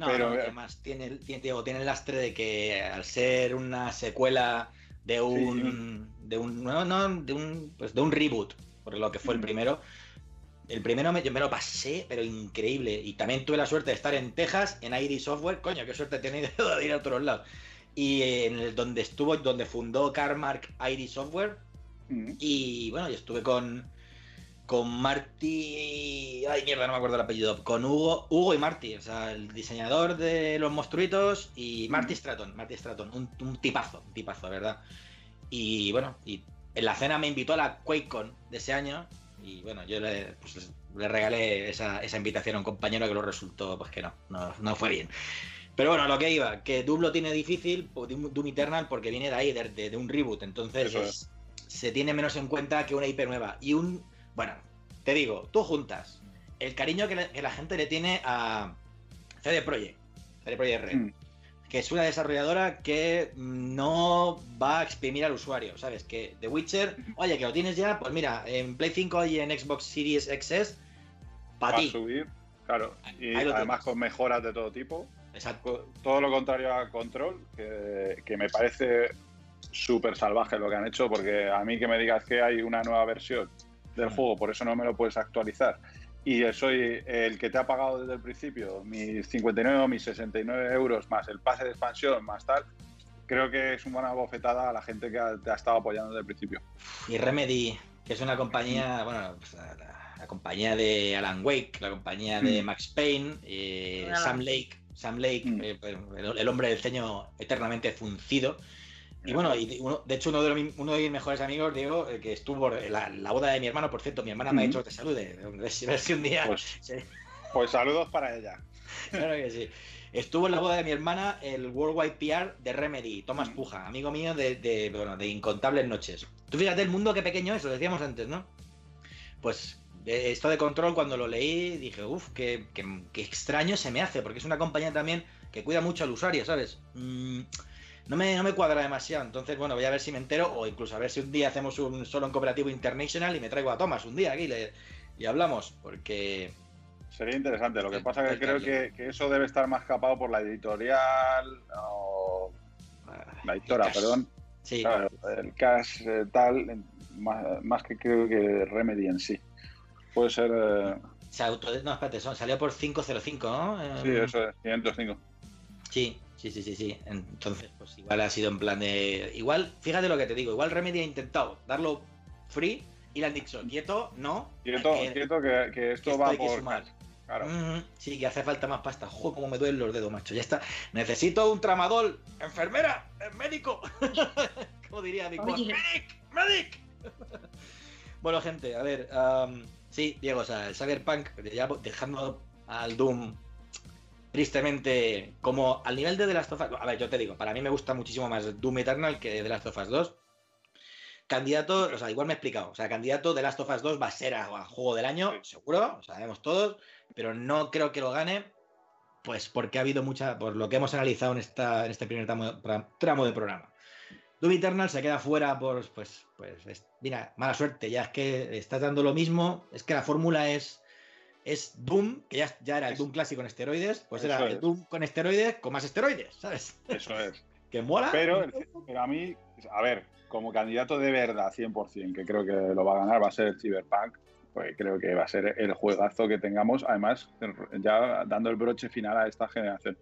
No, pero no, además tiene, tiene, digo, tiene el lastre de que al ser una secuela de un, sí. de un, no, no, de un, pues de un reboot, por lo que fue el primero. El primero me, yo me lo pasé, pero increíble. Y también tuve la suerte de estar en Texas, en ID Software. Coño, qué suerte he tenido de ir a otros lados y en el, donde estuvo, donde fundó Carmark ID Software. Mm. Y bueno, yo estuve con, con Marty. Ay, mierda, no me acuerdo el apellido. Con Hugo, Hugo y Marty, o sea, el diseñador de los monstruitos y Marty Stratton, Marty Stratton, un, un tipazo, un tipazo, verdad. Y bueno, y en la cena me invitó a la QuakeCon de ese año. Y bueno, yo le, pues, le regalé esa, esa, invitación a un compañero que lo resultó, pues que no, no, no fue bien. Pero bueno, lo que iba, que Doom lo tiene difícil, Doom Eternal, porque viene de ahí, de, de, de un reboot. Entonces es, se tiene menos en cuenta que una IP nueva. Y un. Bueno, te digo, tú juntas el cariño que, la gente le tiene a CD Projekt, CD Projekt Red, mm. que es una desarrolladora que no va a exprimir al usuario, ¿sabes? Que The Witcher, oye, que lo tienes ya, pues mira, en Play 5 y en Xbox Series XS, para ti. subir, claro. Y además con mejoras de todo tipo. Exacto. Todo lo contrario a Control, que, que me parece súper salvaje lo que han hecho, porque a mí que me digas que hay una nueva versión del mm. juego, por eso no me lo puedes actualizar. Y soy el que te ha pagado desde el principio mis 59 o mis 69 euros más el pase de expansión más tal, creo que es una buena bofetada a la gente que ha, te ha estado apoyando desde el principio. Y Remedy, que es una compañía, bueno, pues, la, la, compañía de Alan Wake, la compañía de mm. Max Payne, eh, Sam Lake, Sam Lake, mm. eh, el, el, hombre del ceño eternamente funcido. Y bueno, y uno, de hecho, uno de, los, uno de, mis mejores amigos, Diego, eh, que estuvo en la, la, boda de mi hermano, por cierto, mi hermana me ha dicho que te salude. A ver si un día. Pues, sí. pues, saludos para ella. Claro que sí. Estuvo en la boda de mi hermana el Worldwide PR de Remedy, Tomás. Puja, amigo mío de, de, bueno, de incontables noches. Tú fíjate el mundo qué pequeño es, lo decíamos antes, ¿no? Pues esto de control, cuando lo leí, dije, uff, qué, qué, qué, extraño se me hace, porque es una compañía también que cuida mucho al usuario, ¿sabes? Mm, no, me, no me cuadra demasiado. Entonces, bueno, voy a ver si me entero, o incluso a ver si un día hacemos un solo en cooperativo international y me traigo a Thomas un día aquí le, y hablamos, porque. Sería interesante. Lo que pasa es que creo que, que, eso debe estar más capado por la editorial o. La editora, perdón. Sí. Claro, el cash eh, tal, más, más que creo que Remedy en sí. Puede ser. Eh... Se auto... No, espérate, son, salió por 505, ¿no? Sí, eso es, 505. Sí, sí, sí, sí, sí. Entonces, pues igual ha sido en plan de. Igual, fíjate lo que te digo, igual Remedy ha intentado darlo free y le han dicho, quieto, no. Quieto, que, quieto que, que esto, va por. Sumar. Claro. Mm -hmm. Sí, que hace falta más pasta. Joder, cómo me duelen los dedos, macho. Ya está. Necesito un tramadol. Enfermera, médico. ¿Cómo diría mi Medic, medic. bueno, gente, a ver. Um, Sí, Diego, o sea, el Cyberpunk, ya dejando al Doom tristemente como al nivel de The Last of Us. A ver, yo te digo, para mí me gusta muchísimo más Doom Eternal que The Last of Us 2. Candidato, o sea, igual me he explicado, o sea, candidato de Last of Us 2 va a ser a, a juego del año, seguro, lo sabemos todos, pero no creo que lo gane, pues porque ha habido mucha, por lo que hemos analizado en, esta, en este primer tramo, tramo de programa. Doom Eternal se queda fuera por, pues, pues, mira, mala suerte, ya es que estás dando lo mismo, es que la fórmula es, es Doom, que ya, ya era el Doom clásico con esteroides, pues era el Doom con esteroides con más esteroides, ¿sabes? Eso es. que mola. Pero, pero a mí, a ver, como candidato de verdad, 100%, que creo que lo va a ganar, va a ser el Cyberpunk, pues creo que va a ser el juegazo que tengamos, además, ya dando el broche final a esta generación.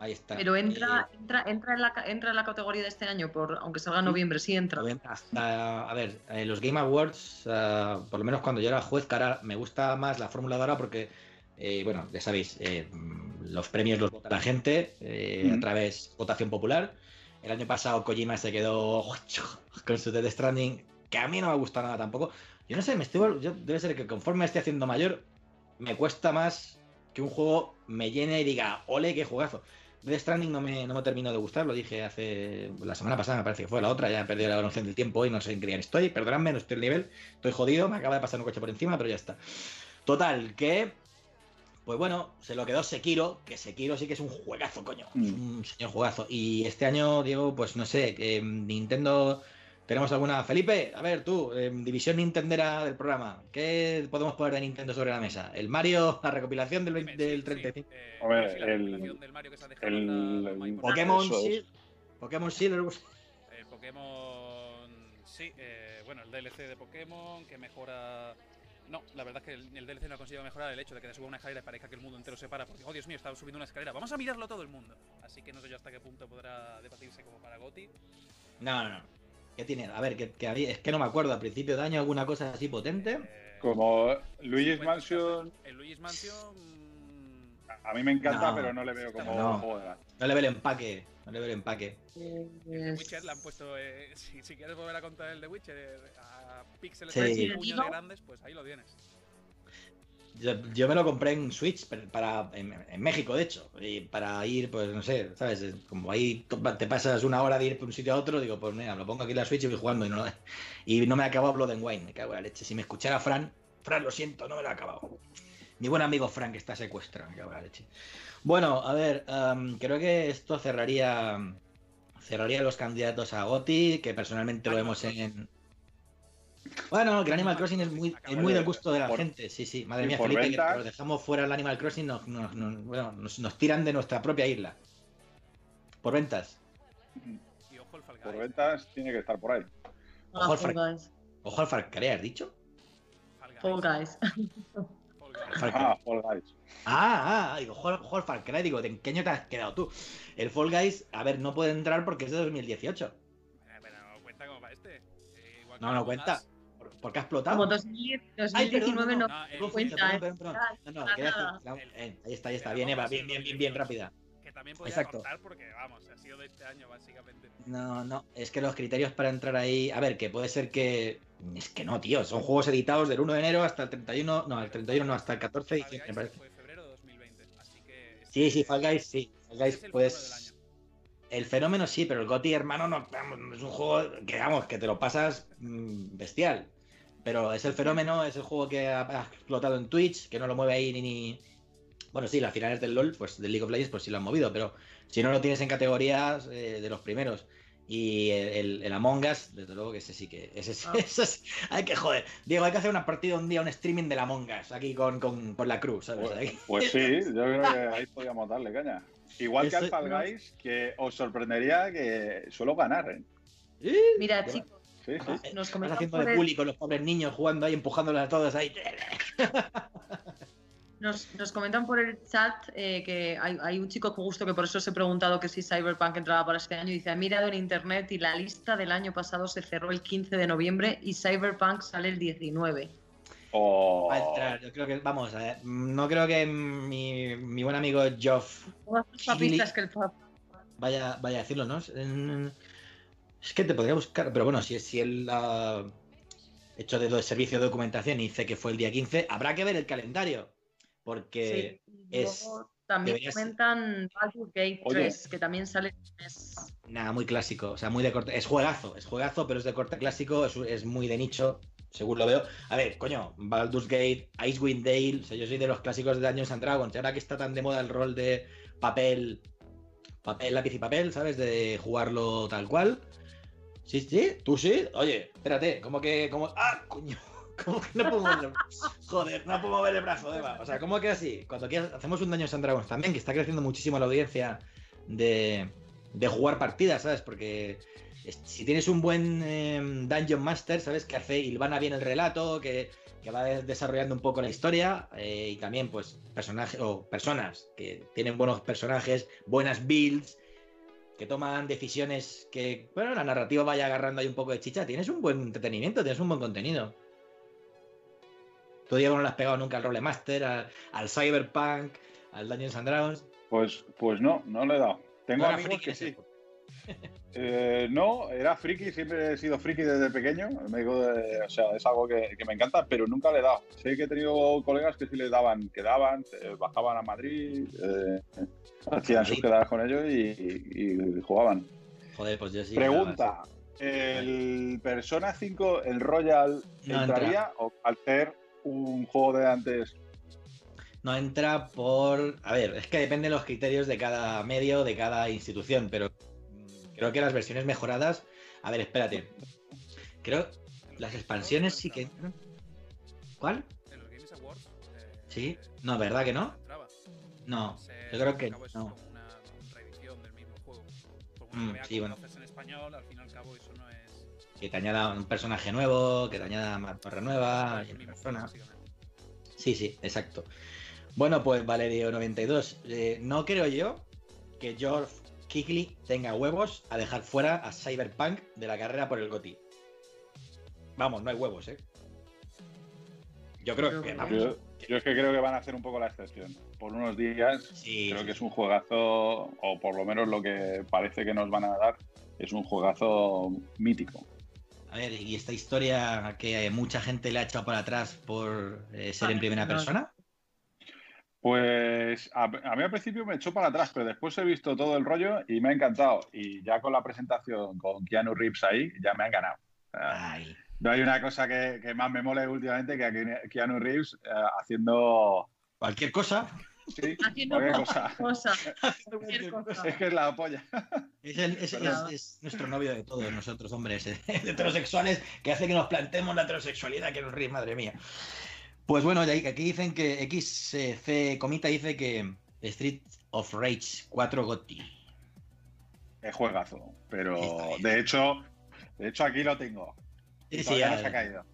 Ahí está. Pero entra, entra, entra, en la, entra en la categoría de este año, por, aunque salga en noviembre, sí entra. a ver, eh, los Game Awards, eh, por lo menos cuando yo era juez, cara, me gusta más la fórmula de ahora porque, eh, bueno, ya sabéis, los premios los vota la gente a través de votación popular. El año pasado Kojima se quedó con su Death Stranding, que a mí no me gusta nada tampoco. Yo no sé, me estoy, yo, debe ser que conforme me esté haciendo mayor, me cuesta más que un juego me llene y diga, ole, qué juegazo. Death Stranding no me, no me terminó de gustar, lo dije hace la semana pasada, me parece que fue la otra, ya he perdido la noción del tiempo y no sé en qué estoy, perdonadme, no estoy al nivel, estoy jodido, me acaba de pasar un coche por encima, pero ya está. Total, que pues bueno, se lo quedó Sekiro, que Sekiro sí que es un juegazo, coño. Es mm. un señor juegazo. Y este año, Diego, pues no sé, eh, Nintendo. ¿Tenemos alguna? Felipe, a ver, tú, eh, división Nintendera del programa. ¿Qué podemos poner de Nintendo sobre la mesa? ¿El Mario, la recopilación del, del 35? Eh, a ver, el, el, Pokémon Shield. Pokémon Shield. El Pokémon. Sí, bueno, el DLC de Pokémon que mejora no, la verdad es que el, DLC no ha conseguido mejorar el hecho de que te suba una escalera y parezca que el mundo entero se para, porque, oh Dios mío, está subiendo una escalera. Vamos a mirarlo todo el mundo. Así que no sé yo hasta qué punto podrá debatirse como para Goti. No, no, no. ¿Qué tiene? A ver, que, había, es que no me acuerdo, a principio de año alguna cosa así potente. Eh, como Luigi's Mansion. El Luigi's Mansion. A mí me encanta, pero no le veo como no, No le veo el empaque. No le veo el empaque. El Witcher le han puesto. Eh, si, quieres volver a contar el de Witcher, eh, píxeles sí. puños de grandes, pues ahí lo tienes. Yo, me lo compré en Switch para en, México, de hecho, y para ir, pues no sé, ¿sabes? Como ahí te pasas una hora de ir por un sitio a otro, digo, pues mira, lo pongo aquí en la Switch y voy jugando y no, y no me ha acabado Blood and Wine, me cago en la leche. Si me escuchara Fran, Fran, lo siento, no me lo ha acabado. Mi buen amigo Fran que está secuestrado, me cago en la leche. Bueno, a ver, creo que esto cerraría cerraría los candidatos a Goti, que personalmente lo vemos en, bueno, que el Animal Crossing es muy, muy del gusto de la gente, sí, sí. Madre mía, Felipe, que lo dejamos fuera el Animal Crossing, nos, bueno, nos, tiran de nuestra propia isla. Por ventas. Por ventas tiene que estar por ahí. Ojo al, Far... Ojo al Far Cry, ¿has dicho? Fall Guys. Ah, Fall Guys. Ah, ah, digo, ojo al Far Cry, digo, ¿en qué año te has quedado tú? El Fall Guys, a ver, no puede entrar porque es de 2018. No, no cuenta. Porque ha explotado. Como 2019 no, cuenta. Ahí está, ahí está. Bien, Eva, bien, bien, bien, bien rápida. Que también podía Exacto. contar porque, vamos, ha sido de este año, básicamente. No, no, es que los criterios para entrar ahí. A ver, que puede ser que. Es que no, tío. Son juegos editados del 1 de enero hasta el 31. No, el 31 no, hasta el 14 de diciembre, me parece. Fue febrero de 2020. Así que. Sí, sí, Fall Guys, sí. Fall Guys, pues. El fenómeno sí, pero el GOTI, hermano, no, es un juego que, vamos, que te lo pasas mm, bestial. Pero es el fenómeno, es el juego que ha, explotado en Twitch, que no lo mueve ahí ni, Bueno, sí, las finales del LOL, pues del League of Legends, pues sí lo han movido, pero si no lo tienes en categorías eh, de los primeros. Y el, Among Us, desde luego que ese sí que. Ese, ah. hay que joder. Diego, hay que hacer una partida un día, un streaming del Among Us, aquí con, con, la cruz, ¿sabes? Pues, pues sí, yo creo que ahí podríamos darle caña. Igual que al Fall Guys, que os sorprendería que suelo ganar, ¿eh? Mira, chicos. Sí, sí. Nos haciendo de público los pobres niños jugando ahí, empujándolos a todos ahí. Nos, nos, comentan por el chat eh, que hay, hay, un chico justo que por eso os he preguntado que si Cyberpunk entraba para este año. Y dice: Ha mirado en internet y la lista del año pasado se cerró el 15 de noviembre y Cyberpunk sale el 19. Oh. Va a entrar, yo creo que, vamos, a ver, no creo que mi, mi buen amigo Geoff vaya, vaya a decirlo, ¿no? Es que te podría buscar, pero bueno, si, si él ha hecho de, servicio de documentación y dice que fue el día 15, habrá que ver el calendario, porque es... También comentan Baldur's Gate 3, que también sale Nada, muy clásico, o sea, muy de corte. Es juegazo, es juegazo, pero es de corte clásico, es, es muy de nicho según lo veo. A ver, coño, Baldur's Gate, Icewind Dale, o sea, yo soy de los clásicos de Dungeons and Dragons. Y ahora que está tan de moda el rol de papel, papel, lápiz y papel, ¿sabes? De jugarlo tal cual. Sí, sí, tú sí. Oye, espérate, ¿cómo que.? Cómo... ¡Ah, coño! ¿Cómo que no puedo mover Joder, no puedo mover el brazo, Eva. O sea, ¿cómo que así? Cuando quieras, hacemos un daño en Dragons también, que está creciendo muchísimo la audiencia de, de jugar partidas, ¿sabes? Porque si tienes un buen eh, Dungeon Master, ¿sabes? Que hace Ilvana bien el relato, que, que va desarrollando un poco la historia eh, y también, pues, personajes o personas que tienen buenos personajes, buenas builds, que toman decisiones que, bueno, la narrativa vaya agarrando ahí un poco de chicha. Tienes un buen entretenimiento, tienes un buen contenido. Tú, Diego, no le has pegado nunca al Rolemaster, al, al Cyberpunk, al Dungeons and Dragons. Pues, pues no, no le he dado. Tengo amigos que sí. Eh, no, era friki, siempre he sido friki desde pequeño. o sea, es algo que, me encanta, pero nunca le he dado. Sé que he tenido colegas que sí le daban, quedaban, eh, bajaban a Madrid, eh, hacían sus quedadas con ellos y, jugaban. Joder, pues yo sí. Pregunta: ¿el Persona 5, el Royal, entraría o al ser un juego de antes no entra por. A ver, es que depende de los criterios de cada medio, de cada institución, pero creo que las versiones mejoradas. A ver, espérate. Creo las expansiones sí que ¿Cuál? En los Games Awards. Sí, no, ¿verdad que no? No, yo creo que no. Una. Mm, sí, bueno. en español, al fin y al cabo eso no es. Que te añada un personaje nuevo, que te añada más torre nueva, y persona. Sí, sí, exacto. Bueno, pues Valerio92, eh, no creo yo que George Kigley tenga huevos a dejar fuera a Cyberpunk de la carrera por el GOTI. Vamos, no hay huevos, ¿eh? Yo creo que vamos. Yo, es que creo que van a hacer un poco la excepción. Por unos días, creo que es un juegazo, o por lo menos lo que parece que nos van a dar, es un juegazo mítico. A ver, ¿y esta historia que mucha gente le ha echado para atrás por eh, ser en primera persona? Pues a, mí al principio me echó para atrás, pero después he visto todo el rollo y me ha encantado. Y ya con la presentación con Keanu Reeves ahí, ya me han ganado. no hay una cosa que, más me mole últimamente que Keanu Reeves eh, haciendo... Cualquier cosa. Sí, cualquier cosa. Es que es la polla. Es, nuestro novio de todos nosotros, hombres heterosexuales, que hace que nos plantemos la heterosexualidad, que nos ríe, madre mía. Pues bueno, aquí dicen que XC Comita dice que Street of Rage 4 GOTI. Es juegazo, pero de hecho, de hecho aquí lo tengo. Sí, sí, ya, se ha caído.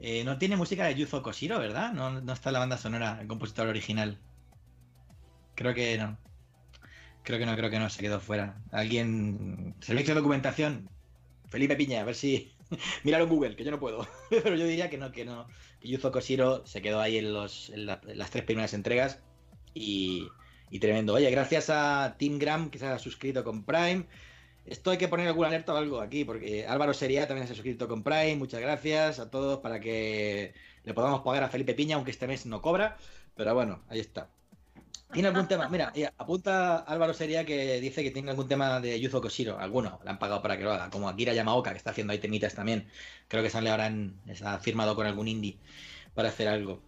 Eh, no tiene música de Yuzo Koshiro, ¿verdad? No, está la banda sonora, el compositor original. Creo que no. Creo que no, creo que no, se quedó fuera. Alguien. Servicio de documentación. Felipe Piña, a ver si. Míralo en Google, que yo no puedo. Pero yo diría que no, que no. Yuzo Koshiro se quedó ahí en, los, las tres primeras entregas y, tremendo. Oye, gracias a Tim Graham que se ha suscrito con Prime. Esto hay que poner alguna alerta o algo aquí, porque Álvaro Sería también se ha suscrito con Prime. Muchas gracias a todos para que le podamos pagar a Felipe Piña, aunque este mes no cobra. Pero bueno, ahí está. ¿Tiene algún tema? Mira, apunta Álvaro Sería que dice que tiene algún tema de Yuzo Koshiro. Alguno le han pagado para que lo haga, como Akira Yamaoka, que está haciendo ahí temitas también. Creo que sale ahora en, firmado con algún indie para hacer algo.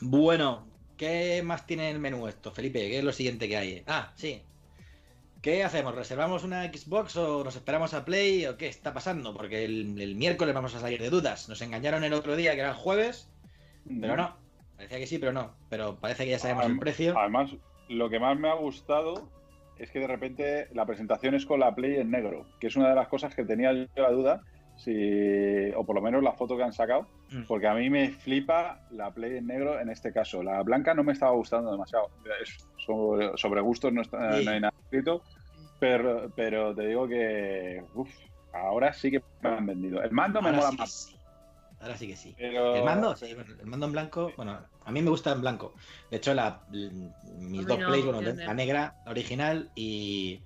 Bueno, ¿qué más tiene el menú esto, Felipe? ¿Qué es lo siguiente que hay? Ah, sí. ¿Qué hacemos? ¿Reservamos una Xbox o nos esperamos a Play o qué está pasando? Porque el miércoles vamos a salir de dudas. Nos engañaron el otro día, que era el jueves, pero no Parecía que sí, pero no. Pero parece que ya sabemos el precio. Además, lo que más me ha gustado es que de repente la presentación es con la Play en negro, que es una de las cosas que tenía yo la duda, si, o por lo menos la foto que han sacado, mm. porque a mí me flipa la Play en negro en este caso. La blanca no me estaba gustando demasiado. sobre, gustos no, hay nada escrito, pero, pero te digo que ahora sí que me han vendido. El mando me mola más. Ahora sí que sí. El mando, sí, el mando en blanco, bueno, a mí me gusta en blanco. De hecho, la, mis dos plays, bueno, la negra, la original, y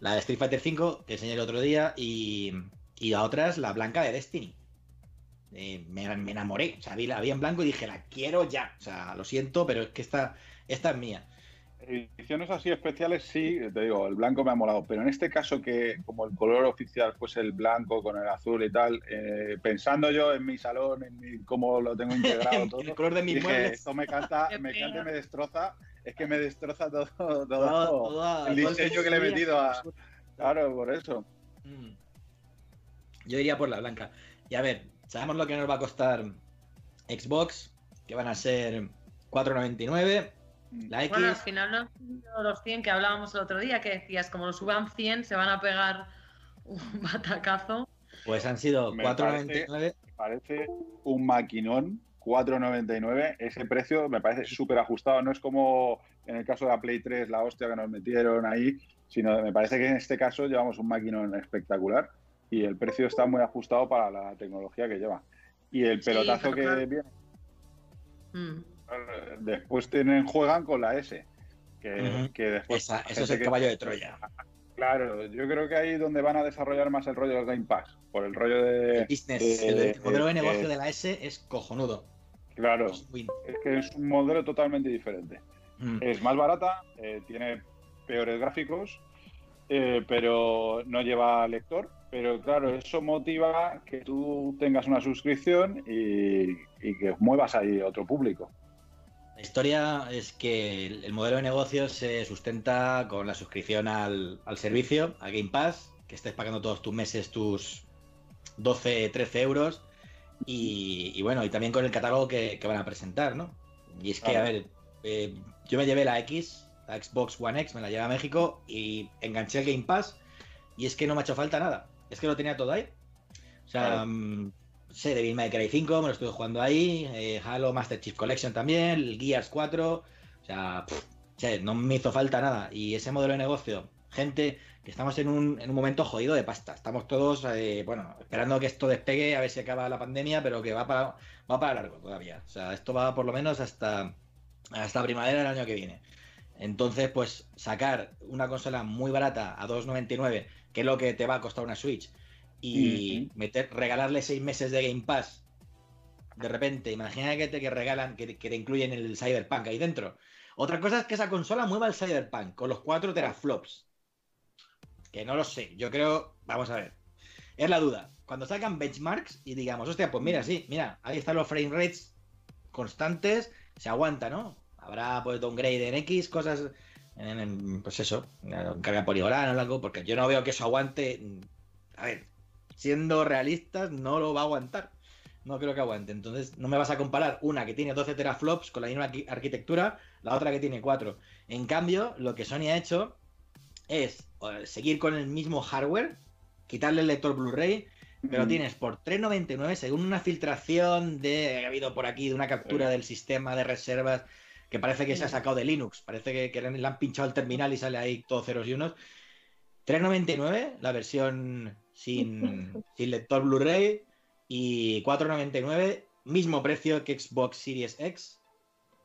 la de Street Fighter V, que enseñé el otro día, y, y la otra es la blanca de Destiny. Eh, me, enamoré, o sea, vi la vi en blanco y dije, la quiero ya. O sea, lo siento, pero es que esta, esta es mía. Ediciones así especiales, sí, te digo, el blanco me ha molado, pero en este caso que como el color oficial fuese el blanco con el azul y tal, eh, pensando yo en mi salón, en cómo lo tengo integrado todo, el color de mi dije, esto me canta, me canta y me destroza, es que me destroza todo, todo, el diseño que le he metido a... Claro, por eso. Mm. Yo iría por la blanca. Y a ver, sabemos lo que nos va a costar Xbox, que van a ser 4.99. La X. Bueno, al final no han sido los 100 que hablábamos el otro día, que decías, como lo suban 100, se van a pegar un batacazo. Pues han sido Me 4.99. Me parece un maquinón, 4.99. Ese precio me parece súper ajustado. No es como en el caso de la Play 3, la hostia que nos metieron ahí, sino me parece que en este caso llevamos un maquinón espectacular y el precio está muy ajustado para la tecnología que lleva. Y el Sí, pelotazo que viene, Mm. Eh, después tienen, juegan con la S. Que, después Esa- eso es el que- caballo de Troya. Claro, yo creo que ahí es donde van a desarrollar más el rollo del Game Pass, por el rollo de... El business, el, el modelo de negocio eh, de la S es cojonudo. Claro, Es que es un modelo totalmente diferente. Mm. Es más barata, eh, tiene peores gráficos, eh, pero no lleva lector. Pero claro, eso motiva que tú tengas una suscripción y, y que muevas ahí otro público. La historia es que el el modelo de negocio se sustenta con la suscripción al, al servicio, a Game Pass, que estés pagando todos tus meses tus 12, 13 euros. Y, y bueno, y también con el catálogo que, que van a presentar, ¿no? Y es que, a ver, eh, yo me llevé la X, la Xbox One X, me la llevé a México y enganché el Game Pass. Y es que no me ha hecho falta nada. Es que lo tenía todo ahí. O sea, Claro. Sé, Devil May Cry 5, me lo estuve jugando ahí. eh, Halo Master Chief Collection también, el Gears 4. O sea, no me hizo falta nada. Y ese modelo de negocio, gente que estamos en un, en un momento jodido de pasta. Estamos todos, eh, bueno, esperando que esto despegue, a ver si acaba la pandemia, pero que va para, va para largo todavía. O sea, esto va por lo menos hasta, hasta primavera del año que viene. Entonces, pues sacar una consola muy barata a 2.99, que es lo que te va a costar una Switch, y meter, regalarle seis meses de Game Pass, de repente, imagina que te que regalan, que, que te incluyen el Cyberpunk ahí dentro. Otra cosa es que esa consola mueva el Cyberpunk con los 4 teraflops. Que no lo sé. Yo creo, vamos a ver. Es la duda. Cuando sacan benchmarks y digamos, hostia, pues mira, sí, mira, ahí están los frame rates constantes, se aguanta, ¿no? Habrá pues downgrade en X, cosas, en, en, pues eso, en carga poligonal o algo, porque yo no veo que eso aguante. A ver, siendo realistas, no lo va a aguantar. No creo que aguante. Entonces, no me vas a comparar una que tiene 12 teraflops con la misma arqui- arquitectura, la otra que tiene 4. En cambio, lo que Sony ha hecho es eh, seguir con el mismo hardware, quitarle el lector Blu-ray, pero tienes por 3.99, según una filtración de, ha habido por aquí, de una captura Sí. del sistema de reservas, que parece que se ha sacado de Linux, parece que, que le han pinchado el terminal y sale ahí todo ceros y unos. 3.99 la versión sin, sin lector Blu-ray y 4.99, mismo precio que Xbox Series X,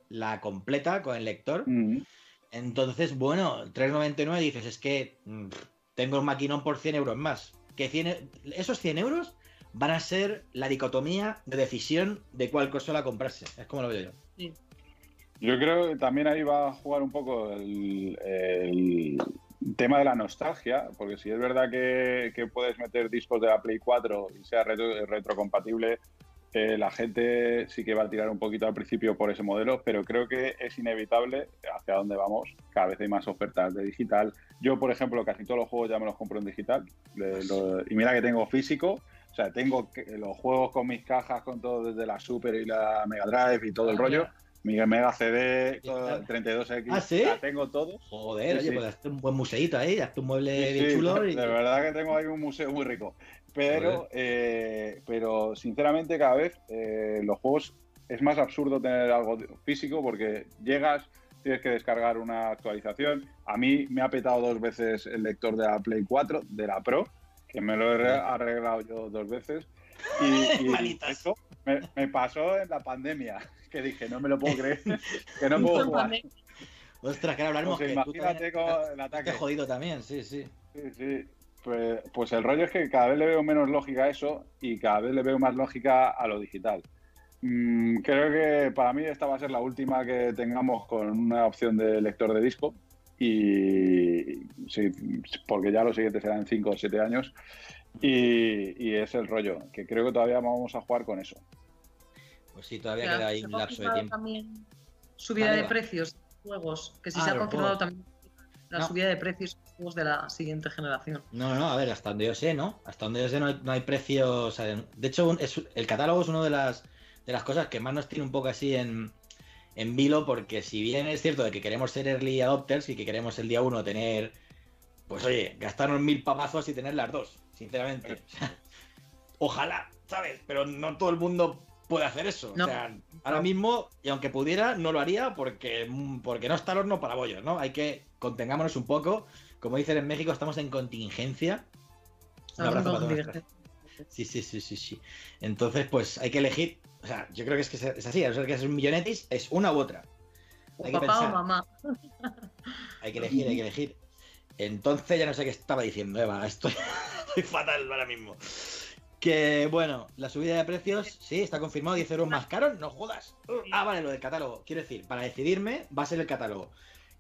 la completa con el lector. Ujú. Entonces, bueno, 3.99 dices, es que mm, tengo un maquinón por 100 euros más. Que 100 e- esos 100 euros van a ser la dicotomía de decisión de cuál consola comprarse. Es como lo veo yo. Yo creo que también ahí va a jugar un poco el, el tema de la nostalgia, porque si es verdad que, que puedes meter discos de la Play 4 y sea retro- retrocompatible, eh, la gente sí que va a tirar un poquito al principio por ese modelo, pero creo que es inevitable hacia dónde vamos. Cada vez hay más ofertas de digital. Yo, por ejemplo, casi todos los juegos ya me los compro en digital. Le- lo- y mira que tengo físico. O sea, tengo que- los juegos con mis cajas, con todo desde la Super y la Mega Drive y todo el Ah, rollo. Mi Mega CD, ¿Qué tal? 32X. ¿Ah, sí? la tengo todo. Joder, Sí, oye, sí. pues hazte un buen museíto ahí, hazte un mueble Sí, bien chulo. de y- verdad que tengo ahí un museo muy rico. Pero, eh, pero sinceramente, cada vez eh, los juegos es más absurdo tener algo de- físico porque llegas, tienes que descargar una actualización. A mí me ha petado dos veces el lector de la Play 4, de la Pro, que me lo he re- arreglado yo dos veces. Y, eso me, me pasó en la pandemia, que dije, no me lo puedo creer, que no puedo jugar. Ostras, que hablaremos Pues que tú imagínate también con el ataque. estás jodido también, sí, sí. Sí, sí. Pues, pues el rollo es que cada vez le veo menos lógica a eso y cada vez le veo más lógica a lo digital. Mm, creo que para mí esta va a ser la última que tengamos con una opción de lector de disco y sí, porque ya los siguientes serán 5 o 7 años y, y es el rollo, que creo que todavía vamos a jugar con eso. Pues sí, todavía queda ahí un lapso de tiempo. También subida de precios de juegos, que si Ah, se ha confirmado juegos. también la No. subida de precios de los juegos de la siguiente generación. No, no, a ver, hasta donde yo sé, ¿no? Hasta donde yo sé no hay, no hay precios. o sea, de hecho, un- es- el catálogo es una de las, de las cosas que más nos tiene un poco así en, en vilo, porque si bien es cierto de que queremos ser early adopters y que queremos el día uno tener, pues oye, gastarnos mil papazos y tener las dos, sinceramente. Sea, ojalá, ¿sabes? Pero no todo el mundo puede hacer eso. No. O sea, ahora mismo, y aunque pudiera, no lo haría porque, porque no está el horno para bollos, ¿no? Hay que contengámonos un poco. Como dicen en México, estamos en contingencia. Un abrazo para todos Sí, sí, sí, sí, sí. Entonces, pues hay que elegir. O sea, yo creo que es que es así. A no ser que es un millonetis, es una u otra. O Hay que papá o pensar. mamá. Hay que elegir, hay que elegir. Entonces ya no sé qué estaba diciendo, Eva. Estoy, fatal ahora mismo. Que bueno, la subida de precios, sí, está confirmado, 10 euros más caros, no jodas. Ah, vale, lo del catálogo. Quiero decir, para decidirme va a ser el catálogo.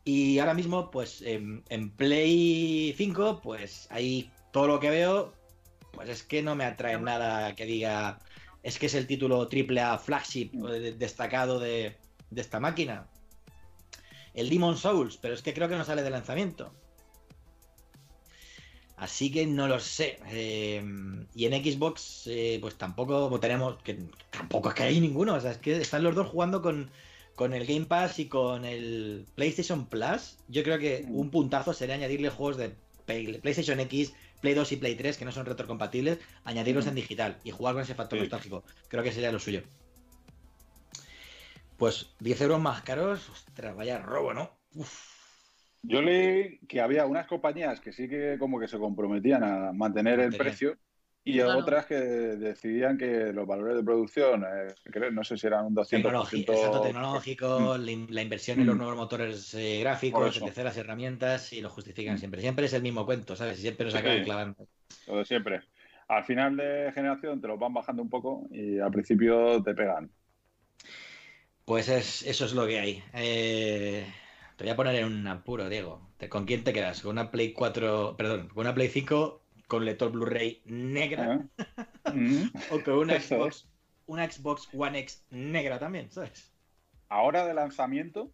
Y ahora mismo, pues en, Play 5, pues ahí todo lo que veo, pues es que no me atrae nada que diga, es que es el título triple A flagship de- destacado de, de esta máquina. El Demon Souls, pero es que creo que no sale de lanzamiento. Así que no lo sé. Eh, y en Xbox, eh, pues tampoco tenemos. que Tampoco es que hay ninguno. O sea, es que están los dos jugando con, con el Game Pass y con el PlayStation Plus. Yo creo que un puntazo sería añadirle juegos de Play- PlayStation X, Play 2 y Play 3 que no son retrocompatibles, añadirlos en digital y jugar con ese factor Sí. nostálgico. Creo que sería lo suyo. Pues 10 euros más caros, ostras, vaya robo, ¿no? Uf. Yo leí que había unas compañías que sí que como que se comprometían a mantener el precio y Claro. otras que decidían que los valores de producción, eh, creo- no sé si eran un 200%. Tecnológico, exacto, tecnológico, la, in- la inversión en los Mm. nuevos motores eh, gráficos, en terceras herramientas, y lo justifican Mm. siempre. Siempre es el mismo cuento, ¿sabes? Siempre nos acaban Sí. clavando. Lo de siempre. Al final de generación te los van bajando un poco y al principio te pegan. Pues es, eso es lo que hay. Eh, te voy a poner en un apuro, Diego. ¿Te- ¿Con quién te quedas? ¿Con una Play 4, perdón, con una Play 5 con lector Blu-ray negra ¿Eh? Mm. o con una Xbox, una Xbox One X negra también, ¿sabes? Ahora de lanzamiento,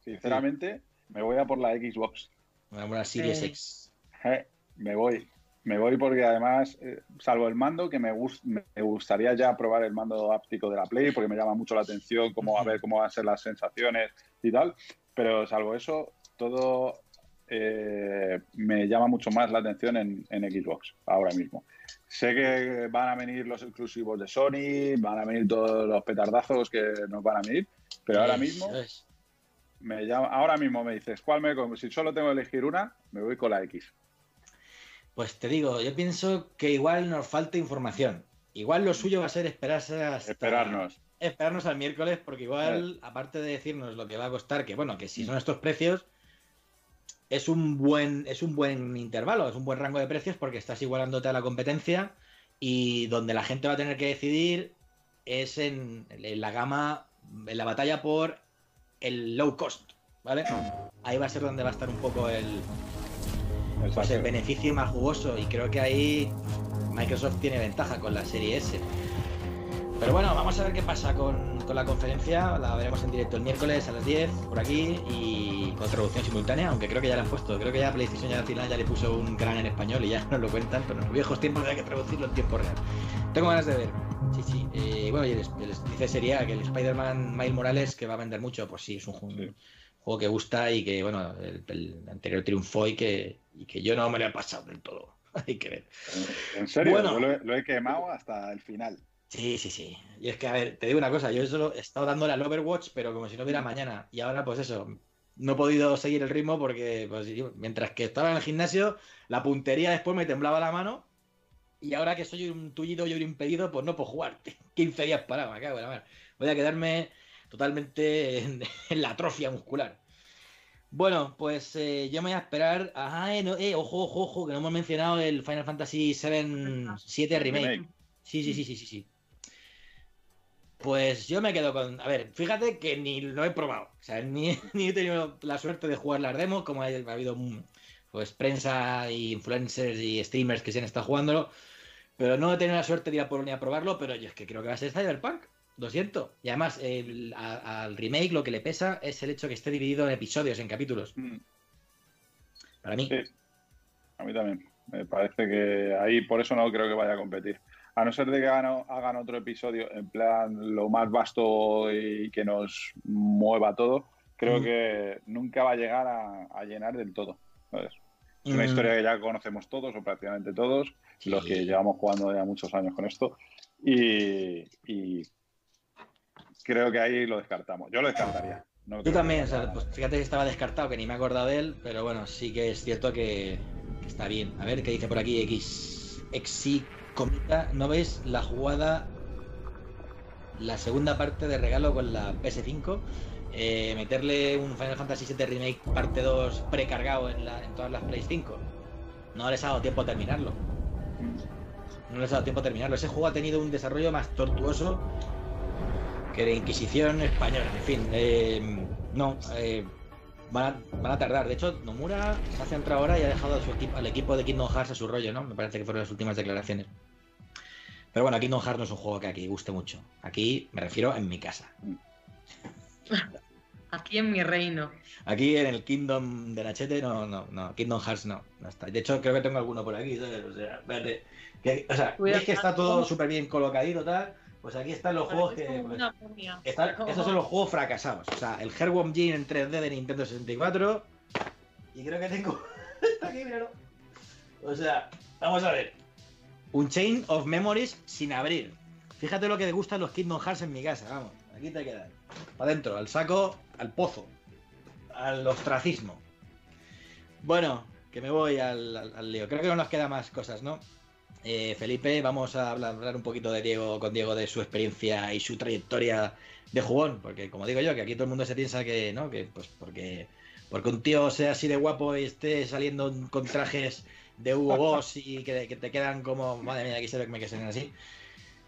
sinceramente, me voy a por la Xbox. Una, Series Eh. X. Eh, me voy. Me voy porque además, eh, salvo el mando, que me, gus- me gustaría ya probar el mando áptico de la Play, porque me llama mucho la atención, cómo a ver cómo van a ser las sensaciones y tal. Pero salvo eso, todo eh, me llama mucho más la atención en, en Xbox ahora mismo. Sé que van a venir los exclusivos de Sony, van a venir todos los petardazos que nos van a venir, pero ahora mismo es. me llama, ahora mismo me dices, ¿cuál me Si solo tengo que elegir una, me voy con la X. Pues te digo, yo pienso que igual nos falta información. Igual lo suyo va a ser esperarse hasta... Esperarnos. Esperarnos al miércoles, porque igual, aparte de decirnos lo que va a costar, que bueno, que si son estos precios, es un buen, es un buen intervalo, es un buen rango de precios, porque estás igualándote a la competencia y donde la gente va a tener que decidir es en, en la gama, en la batalla por el low cost, ¿vale? Ahí va a ser donde va a estar un poco el, pues el beneficio más jugoso y creo que ahí Microsoft tiene ventaja con la serie S. Pero bueno, vamos a ver qué pasa con, con la conferencia. La veremos en directo el miércoles a las 10 por aquí y con traducción simultánea, aunque creo que ya la han puesto. Creo que ya PlayStation ya al final ya le puso un canal en español y ya nos lo cuentan, pero en los viejos tiempos había que traducirlo en tiempo real. Tengo ganas de ver. Sí, sí. Eh, bueno, y el, el- dice sería que el Spider-Man Miles Morales que va a vender mucho, pues sí, es un juego, Sí. juego que gusta y que, bueno, el, el anterior triunfó y que, y que yo no me lo he pasado del todo. Hay que ver. En serio, Bueno. yo lo, he, lo he quemado hasta el final. Sí, sí, sí. Y es que, a ver, te digo una cosa, yo solo he estado dándole al Overwatch, pero como si no hubiera mañana. Y ahora, pues eso, no he podido seguir el ritmo porque, pues, mientras que estaba en el gimnasio, la puntería después me temblaba la mano. Y ahora que soy un tullido y un impedido, pues no puedo jugar. 15 días parado, me cago en la. Voy a quedarme totalmente en, en la atrofia muscular. Bueno, pues eh, yo me voy a esperar. Ajá, eh, no, eh, ojo, ojo, ojo, que no hemos mencionado el Final Fantasy VII 7 Remake. Remake. Sí, sí, sí, sí, sí, sí. Pues yo me quedo con. A ver, fíjate que ni lo he probado. O sea, ni, ni he tenido la suerte de jugar las demos, como ha, ha habido pues prensa y influencers y streamers que se han estado jugándolo. Pero no he tenido la suerte de ir a por ni a probarlo, pero yo es que creo que va a ser Cyberpunk. Lo siento. Y además, el- a- al remake lo que le pesa es el hecho que esté dividido en episodios, en capítulos. Mm. Para mí. Sí, a mí también. Me parece que ahí por eso no creo que vaya a competir. A no ser de que hagan, hagan otro episodio en plan lo más vasto y que nos mueva todo, creo Mm. que nunca va a llegar a, a llenar del todo. ¿sabes? Es una Mm, historia que ya conocemos todos, o prácticamente todos, sí. los que llevamos jugando ya muchos años con esto. Y, y creo que ahí lo descartamos. Yo lo descartaría. No Yo también, o sea, pues fíjate que estaba descartado, que ni me he acordado de él, pero bueno, sí que es cierto que, que está bien. A ver qué dice por aquí X. Exi Comita. ¿No ves la jugada, la segunda parte de regalo con la PS5? Eh, meterle un Final Fantasy VII Remake parte 2 precargado en, la- todas las Play 5. No les ha dado tiempo a terminarlo. No les ha dado tiempo a terminarlo. Ese juego ha tenido un desarrollo más tortuoso que la Inquisición española. En fin, eh, no, eh, van, a, van a tardar. De hecho, Nomura se ha centrado ahora y ha dejado a su equipo, al equipo de Kingdom Hearts a su rollo, ¿no? Me parece que fueron las últimas declaraciones. Pero bueno, Kingdom Hearts no es un juego que aquí guste mucho. Aquí me refiero en mi casa. Aquí en mi reino. Aquí en el Kingdom de Nachete, no, no, no. Kingdom Hearts no, no está. De hecho, creo que tengo alguno por aquí, ¿sabes? O sea, espérate. Que- o sea, veis que está todo súper bien colocadito, tal. Pues aquí están los juegos que. pues, están- esos son los juegos fracasados. O sea, el Heartworm Jin en 3D de Nintendo 64. Y creo que tengo. está aquí, míralo. O sea, vamos a ver. Un Chain of Memories sin abrir. Fíjate lo que te gustan los Kingdom Hearts en mi casa, vamos. Aquí te quedan. Para adentro, al saco, al pozo. Al ostracismo. Bueno, que me voy al, al- al lío. Creo que no nos queda más cosas, ¿no? Eh, Felipe, vamos a hablar, un poquito de Diego con Diego de su experiencia y su trayectoria de jugón, porque como digo yo, que aquí todo el mundo se piensa que, ¿no? Que pues porque, porque un tío sea así de guapo y esté saliendo con trajes de Hugo Boss y que, que te quedan como, madre mía, quisiera que me queden así,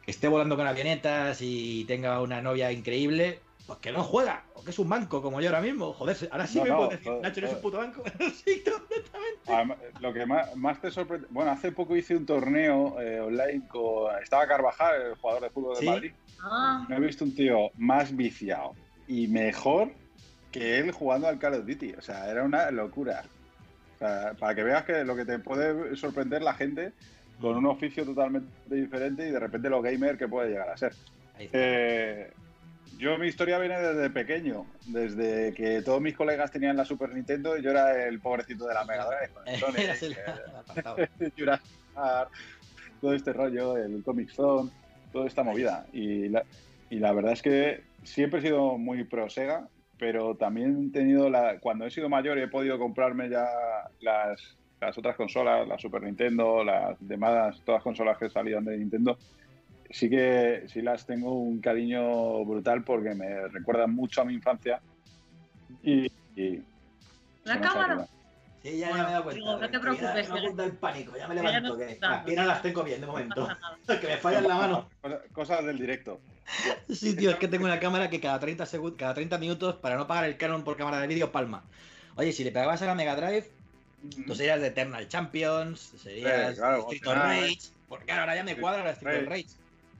que esté volando con avionetas y tenga una novia increíble, pues que no juega, o que es un banco como yo ahora mismo, joder, ahora sí No, me no, puedo decir, todo- Nacho, eres un puto banco, sí, completamente. Además, lo que más, más te sorprende. Bueno, hace poco hice un torneo eh, online con. Estaba Carvajal, el jugador de fútbol Sí. de Madrid. Ah, No he visto un tío más viciado y mejor que él jugando al Call of Duty. O sea, era una locura. O sea, para que veas que lo que te puede sorprender la gente con un oficio totalmente diferente y de repente lo gamer que puede llegar a ser. Ahí está. Eh, yo mi historia viene desde pequeño, desde que todos mis colegas tenían la Super Nintendo y yo era el pobrecito de la Mega Drive. Jurassic Park, todo este rollo, el Comic Zone, toda esta movida. Y la, y la verdad es que siempre he sido muy pro Sega, pero también he tenido la. Cuando he sido mayor he podido comprarme ya las, las otras consolas, la Super Nintendo, las demás, todas las consolas que salían de Nintendo, sí que sí las tengo un cariño brutal porque me recuerdan mucho a mi infancia. Y. y La cámara. Sí, ya, Bueno, ya me he dado cuenta. digo, no te preocupes, ya me el pánico, ya me que ya levanto. no Que las piernas las tengo bien de momento. que me falla en la mano. Cosas- del directo. Sí, tío, es que tengo una cámara que cada 30 segundos, cada 30 minutos, para no pagar el canon por cámara de vídeo, palma. Oye, si le pegabas a la Mega Drive, tú serías de Eternal Champions, serías Sí, claro, Street of. Rage. Porque claro, ahora ya me cuadra la Street of Rage.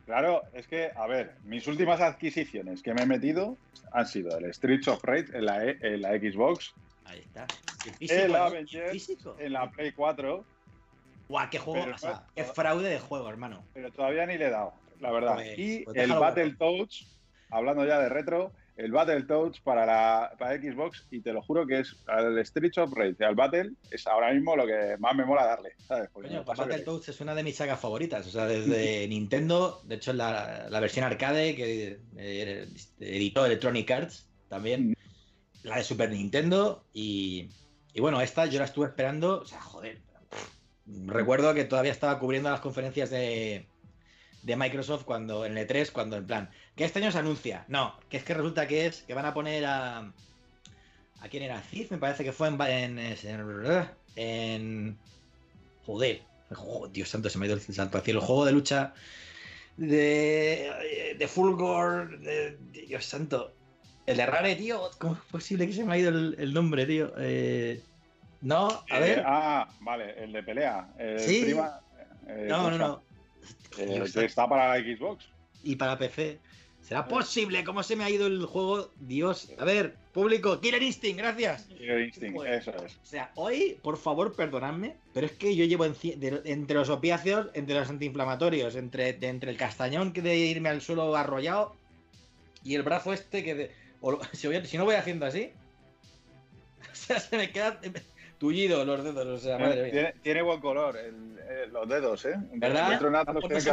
Claro, es que, a ver, mis últimas adquisiciones que me he metido han sido el Streets of Rage en la, E- en la Xbox, Ahí está. Físico, el. Avengers En físico. en la Play 4, Guau, qué juego, Pero o sea, no- qué fraude de juego, hermano. pero todavía ni le he dado, la verdad. Pues- y pues el Battletoads, hablando ya de retro, el Battletoads para la para Xbox, y te lo juro que es al Streets of Rage al Battle, es ahora mismo lo que más me mola darle, ¿sabes? Coño, pues Battletoads es una de mis sagas favoritas. O sea, desde Nintendo, de hecho, la, la versión arcade que eh, editó Electronic Arts también. La de Super Nintendo. Y, y bueno, esta yo la estuve esperando. O sea, joder. Recuerdo que todavía estaba cubriendo las conferencias de, de Microsoft cuando en el E3, cuando en plan, que este año se anuncia. No, que es que resulta que es que van a poner a. ¿A quién era? Cid, me parece que fue en. En. joder, jo- Dios santo, se me ha ido el santo al cielo. El juego de lucha de. de Fulgor. De, Dios santo. El de Rare, tío. ¿Cómo es posible que se me ha ido el, el nombre, tío? Eh, no, a Eh, ver. ah, vale, el de pelea. El Sí. prima, eh, no, ¿cómo no, no. Está para Xbox. y para PC. ¿Será posible? ¿Cómo se me ha ido el juego? Dios. A ver, público, Killer Instinct, gracias. Killer Instinct, eso es. O sea, hoy, por favor, perdonadme, pero es que yo llevo enci- de- entre los opiáceos, entre los antiinflamatorios, entre, de- entre el castañón que de irme al suelo arrollado y el brazo este que... de- o si, voy- si no voy haciendo así, o sea, se me queda tullido los dedos, o sea, madre mía. Tiene, tiene buen color el- los dedos, ¿eh? ¿Verdad?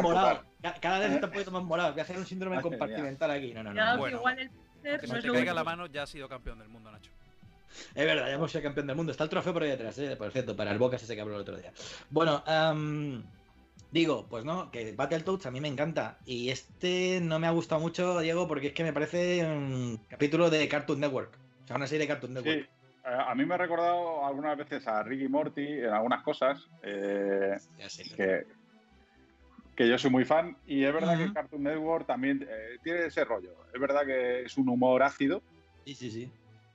Morado. Cada vez ¿Eh? está un poquito más morado. Voy a hacer un síndrome Madre mía. compartimental aquí. No, no, no. Bueno. igual el Que no se te caiga la mano, ya has sido campeón del mundo, Nacho. Es verdad, ya hemos sido campeón del mundo. Está el trofeo por ahí detrás, ¿eh? por cierto, para el Bocas ese que habló el otro día. Bueno, digo, pues no, que Battletoads a mí me encanta. Y este no me ha gustado mucho, Diego, porque es que me parece un capítulo de Cartoon Network. O sea, una serie de Cartoon Network. A mí me ha recordado algunas veces a Ricky Morty en algunas cosas, eh, Ya sé. que, que yo soy muy fan. Y es verdad que Cartoon Network también eh, tiene ese rollo. Es verdad que es un humor ácido. Sí, sí, sí.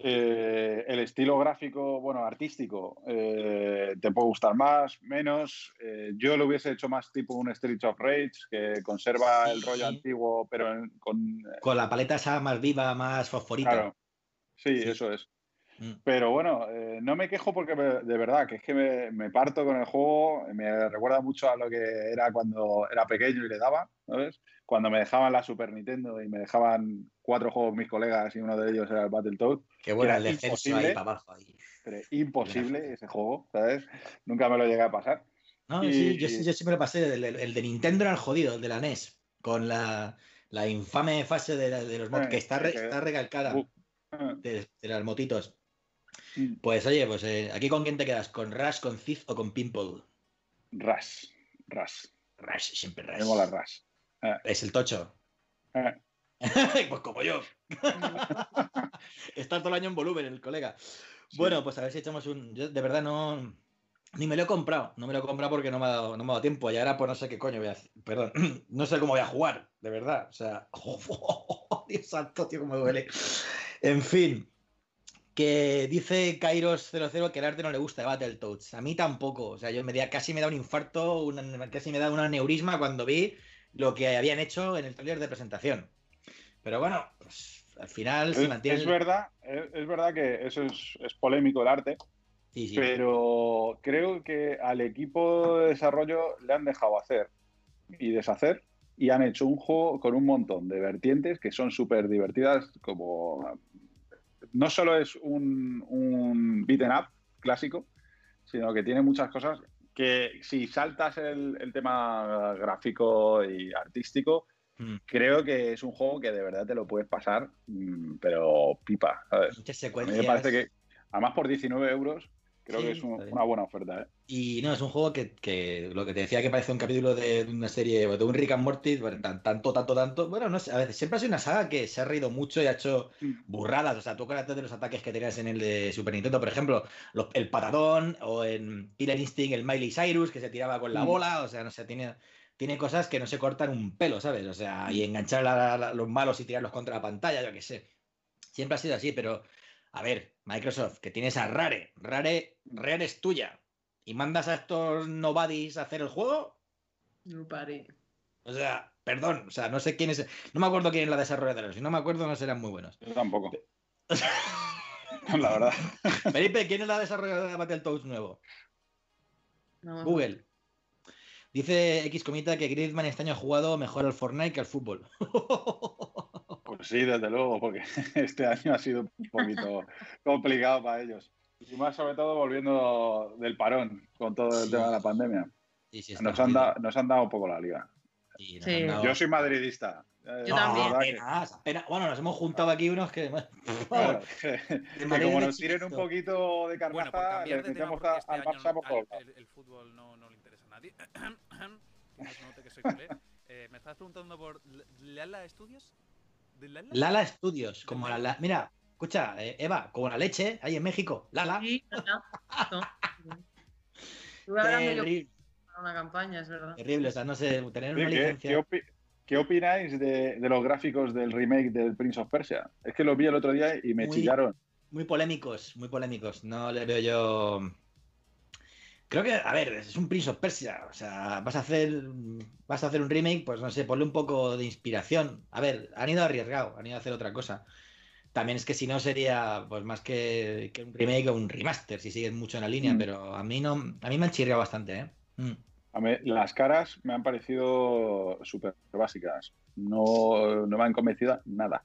Eh, el estilo gráfico, bueno, artístico, eh, te puede gustar más, menos. Eh, yo lo hubiese hecho más tipo un Street of Rage, que conserva el Sí. rollo antiguo, pero en- con... Con la paleta esa más viva, más fosforita. Claro. Sí, Sí. eso es. Mm. Pero bueno, eh, no me quejo porque me- de verdad que es que me, me parto con el juego, me recuerda mucho a lo que era cuando era pequeño y le daba, ¿sabes? Cuando me dejaban la Super Nintendo y me dejaban cuatro juegos mis colegas y uno de ellos era el Battletoads, Qué bueno el imposible. ahí para abajo. ahí. pero imposible ese juego, ¿sabes? Nunca me lo llegué a pasar. No, Y- sí, yo, yo me lo pasé. El, el- de Nintendo era el jodido, el de la NES. Con la, la infame fase de, la- de los mods, Eh, que está, que- está recalcada Uh, de, de las motitos. Pues oye, pues eh, aquí con quién te quedas, con Rush, con Thief o con Pimple. Ras, Ras, Rush, siempre Rush. me mola Ras. Es el tocho. Eh, pues como yo. Está todo el año en volumen el colega. Bueno, pues a ver si echamos un. Yo de verdad no. Ni me lo he comprado. No me lo he comprado porque no me ha dado, no me ha dado tiempo. Y ahora pues no sé qué coño voy a hacer. Perdón. No sé cómo voy a jugar, de verdad. O sea. Dios santo, tío, cómo duele. En fin. Que dice Kairos00 que el arte no le gusta de Battletoads. A mí tampoco. O sea, yo me da, casi me da un infarto, una- casi me da un aneurisma cuando vi lo que habían hecho en el taller de presentación. Pero bueno, pues, al final se es, mantiene. es verdad, es, es verdad que eso es, es polémico el arte, Sí, sí. pero creo que al equipo de desarrollo le han dejado hacer y deshacer y han hecho un juego con un montón de vertientes que son súper divertidas, como no solo es un, un beaten up clásico, sino que tiene muchas cosas que si saltas el, el tema gráfico y artístico, Mm. creo que es un juego que de verdad te lo puedes pasar, mm, pero pipa, ¿sabes? A mí me parece que, además por 19 euros, creo Sí, que es un- una buena oferta. ¿eh? Y no, es un juego que, que lo que te decía que parece un capítulo de una serie, de un Rick and Morty, tanto, tanto, tanto. Bueno, no sé, a veces siempre ha sido una saga que se ha reído mucho y ha hecho burradas. O sea, tú acuérdate de los ataques que tenías en el de Super Nintendo, por ejemplo, los- el patadón o en Killer Instinct el Miley Cyrus que se tiraba con la bola. O sea, no sé, tiene, tiene cosas que no se cortan un pelo, ¿sabes? O sea, y enganchar a los malos y tirarlos contra la pantalla, yo qué sé. Siempre ha sido así, pero a ver, Microsoft, que tienes a Rare, Rare, Rare es tuya, y mandas a estos nobodies a hacer el juego, No pare. o sea, perdón, o sea, no sé quién es, no me acuerdo quién es la desarrolladora, si no me acuerdo no serán muy buenos. Yo tampoco. la verdad. Felipe, ¿quién es la desarrolladora de Battletoads nuevo? No, Google. Dice X Comita que Griezmann este año ha jugado mejor al Fortnite que al fútbol. Pues sí, desde luego, porque este año ha sido un poquito complicado para ellos. Y más sobre todo volviendo del parón con todo el Sí. tema de la pandemia. Sí, sí, está Nos han, da- nos han dado un poco la liga. Sí, nos Sí. han dado- Yo soy madridista. Eh, Yo también. apenas, apenas. Bueno, nos hemos juntado aquí unos que. claro, que- que como nos tiren un poquito de Bueno, por carnaza, cambiar le metemos este al Barça por todos lados. el, el fútbol no, no le interesa a nadie. No se note que soy culé. Eh, me estabas preguntando por L- Lala Studios. ¿De Lala? Lala Studios, como la, la- Mira, escucha, eh, Eva, como la leche, ahí en México. Lala. Sí. No. Yo Terrible, una campaña, es verdad. terrible, o sea, no sé, tener una ¿qué, licencia. qué opi- qué opináis de, de los gráficos del remake del Prince of Persia? Es que lo vi el otro día y me Muy- chillaron. Muy polémicos, muy polémicos. No le veo yo. Creo que, a ver, es un Prince of Persia. O sea, vas a hacer vas a hacer un remake, pues no sé, ponle un poco de inspiración. A ver, han ido arriesgado, han ido a hacer otra cosa. También es que si no sería pues más que, un remake o un remaster, si sigues mucho en la línea, mm. pero a mí no, a mí me han chirriado bastante, ¿eh? Mm. A mí, las caras me han parecido súper básicas. No, no me han convencido nada.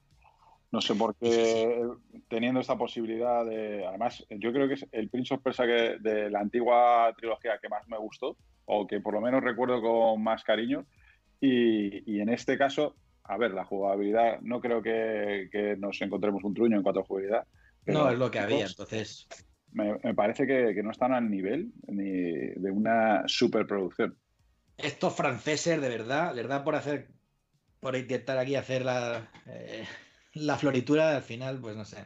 No sé por qué, teniendo esta posibilidad de. Además, yo creo que es el Prince of Persia de la antigua trilogía que más me gustó, o que por lo menos recuerdo con más cariño. Y, en este caso, a ver, la jugabilidad, no creo que, nos encontremos un truño en cuanto a jugabilidad. No, es lo que había, entonces. Me, parece que, no están al nivel ni de una superproducción. Estos franceses, de verdad, les da por hacer, por intentar aquí hacer la. Eh, la floritura al final, pues no sé.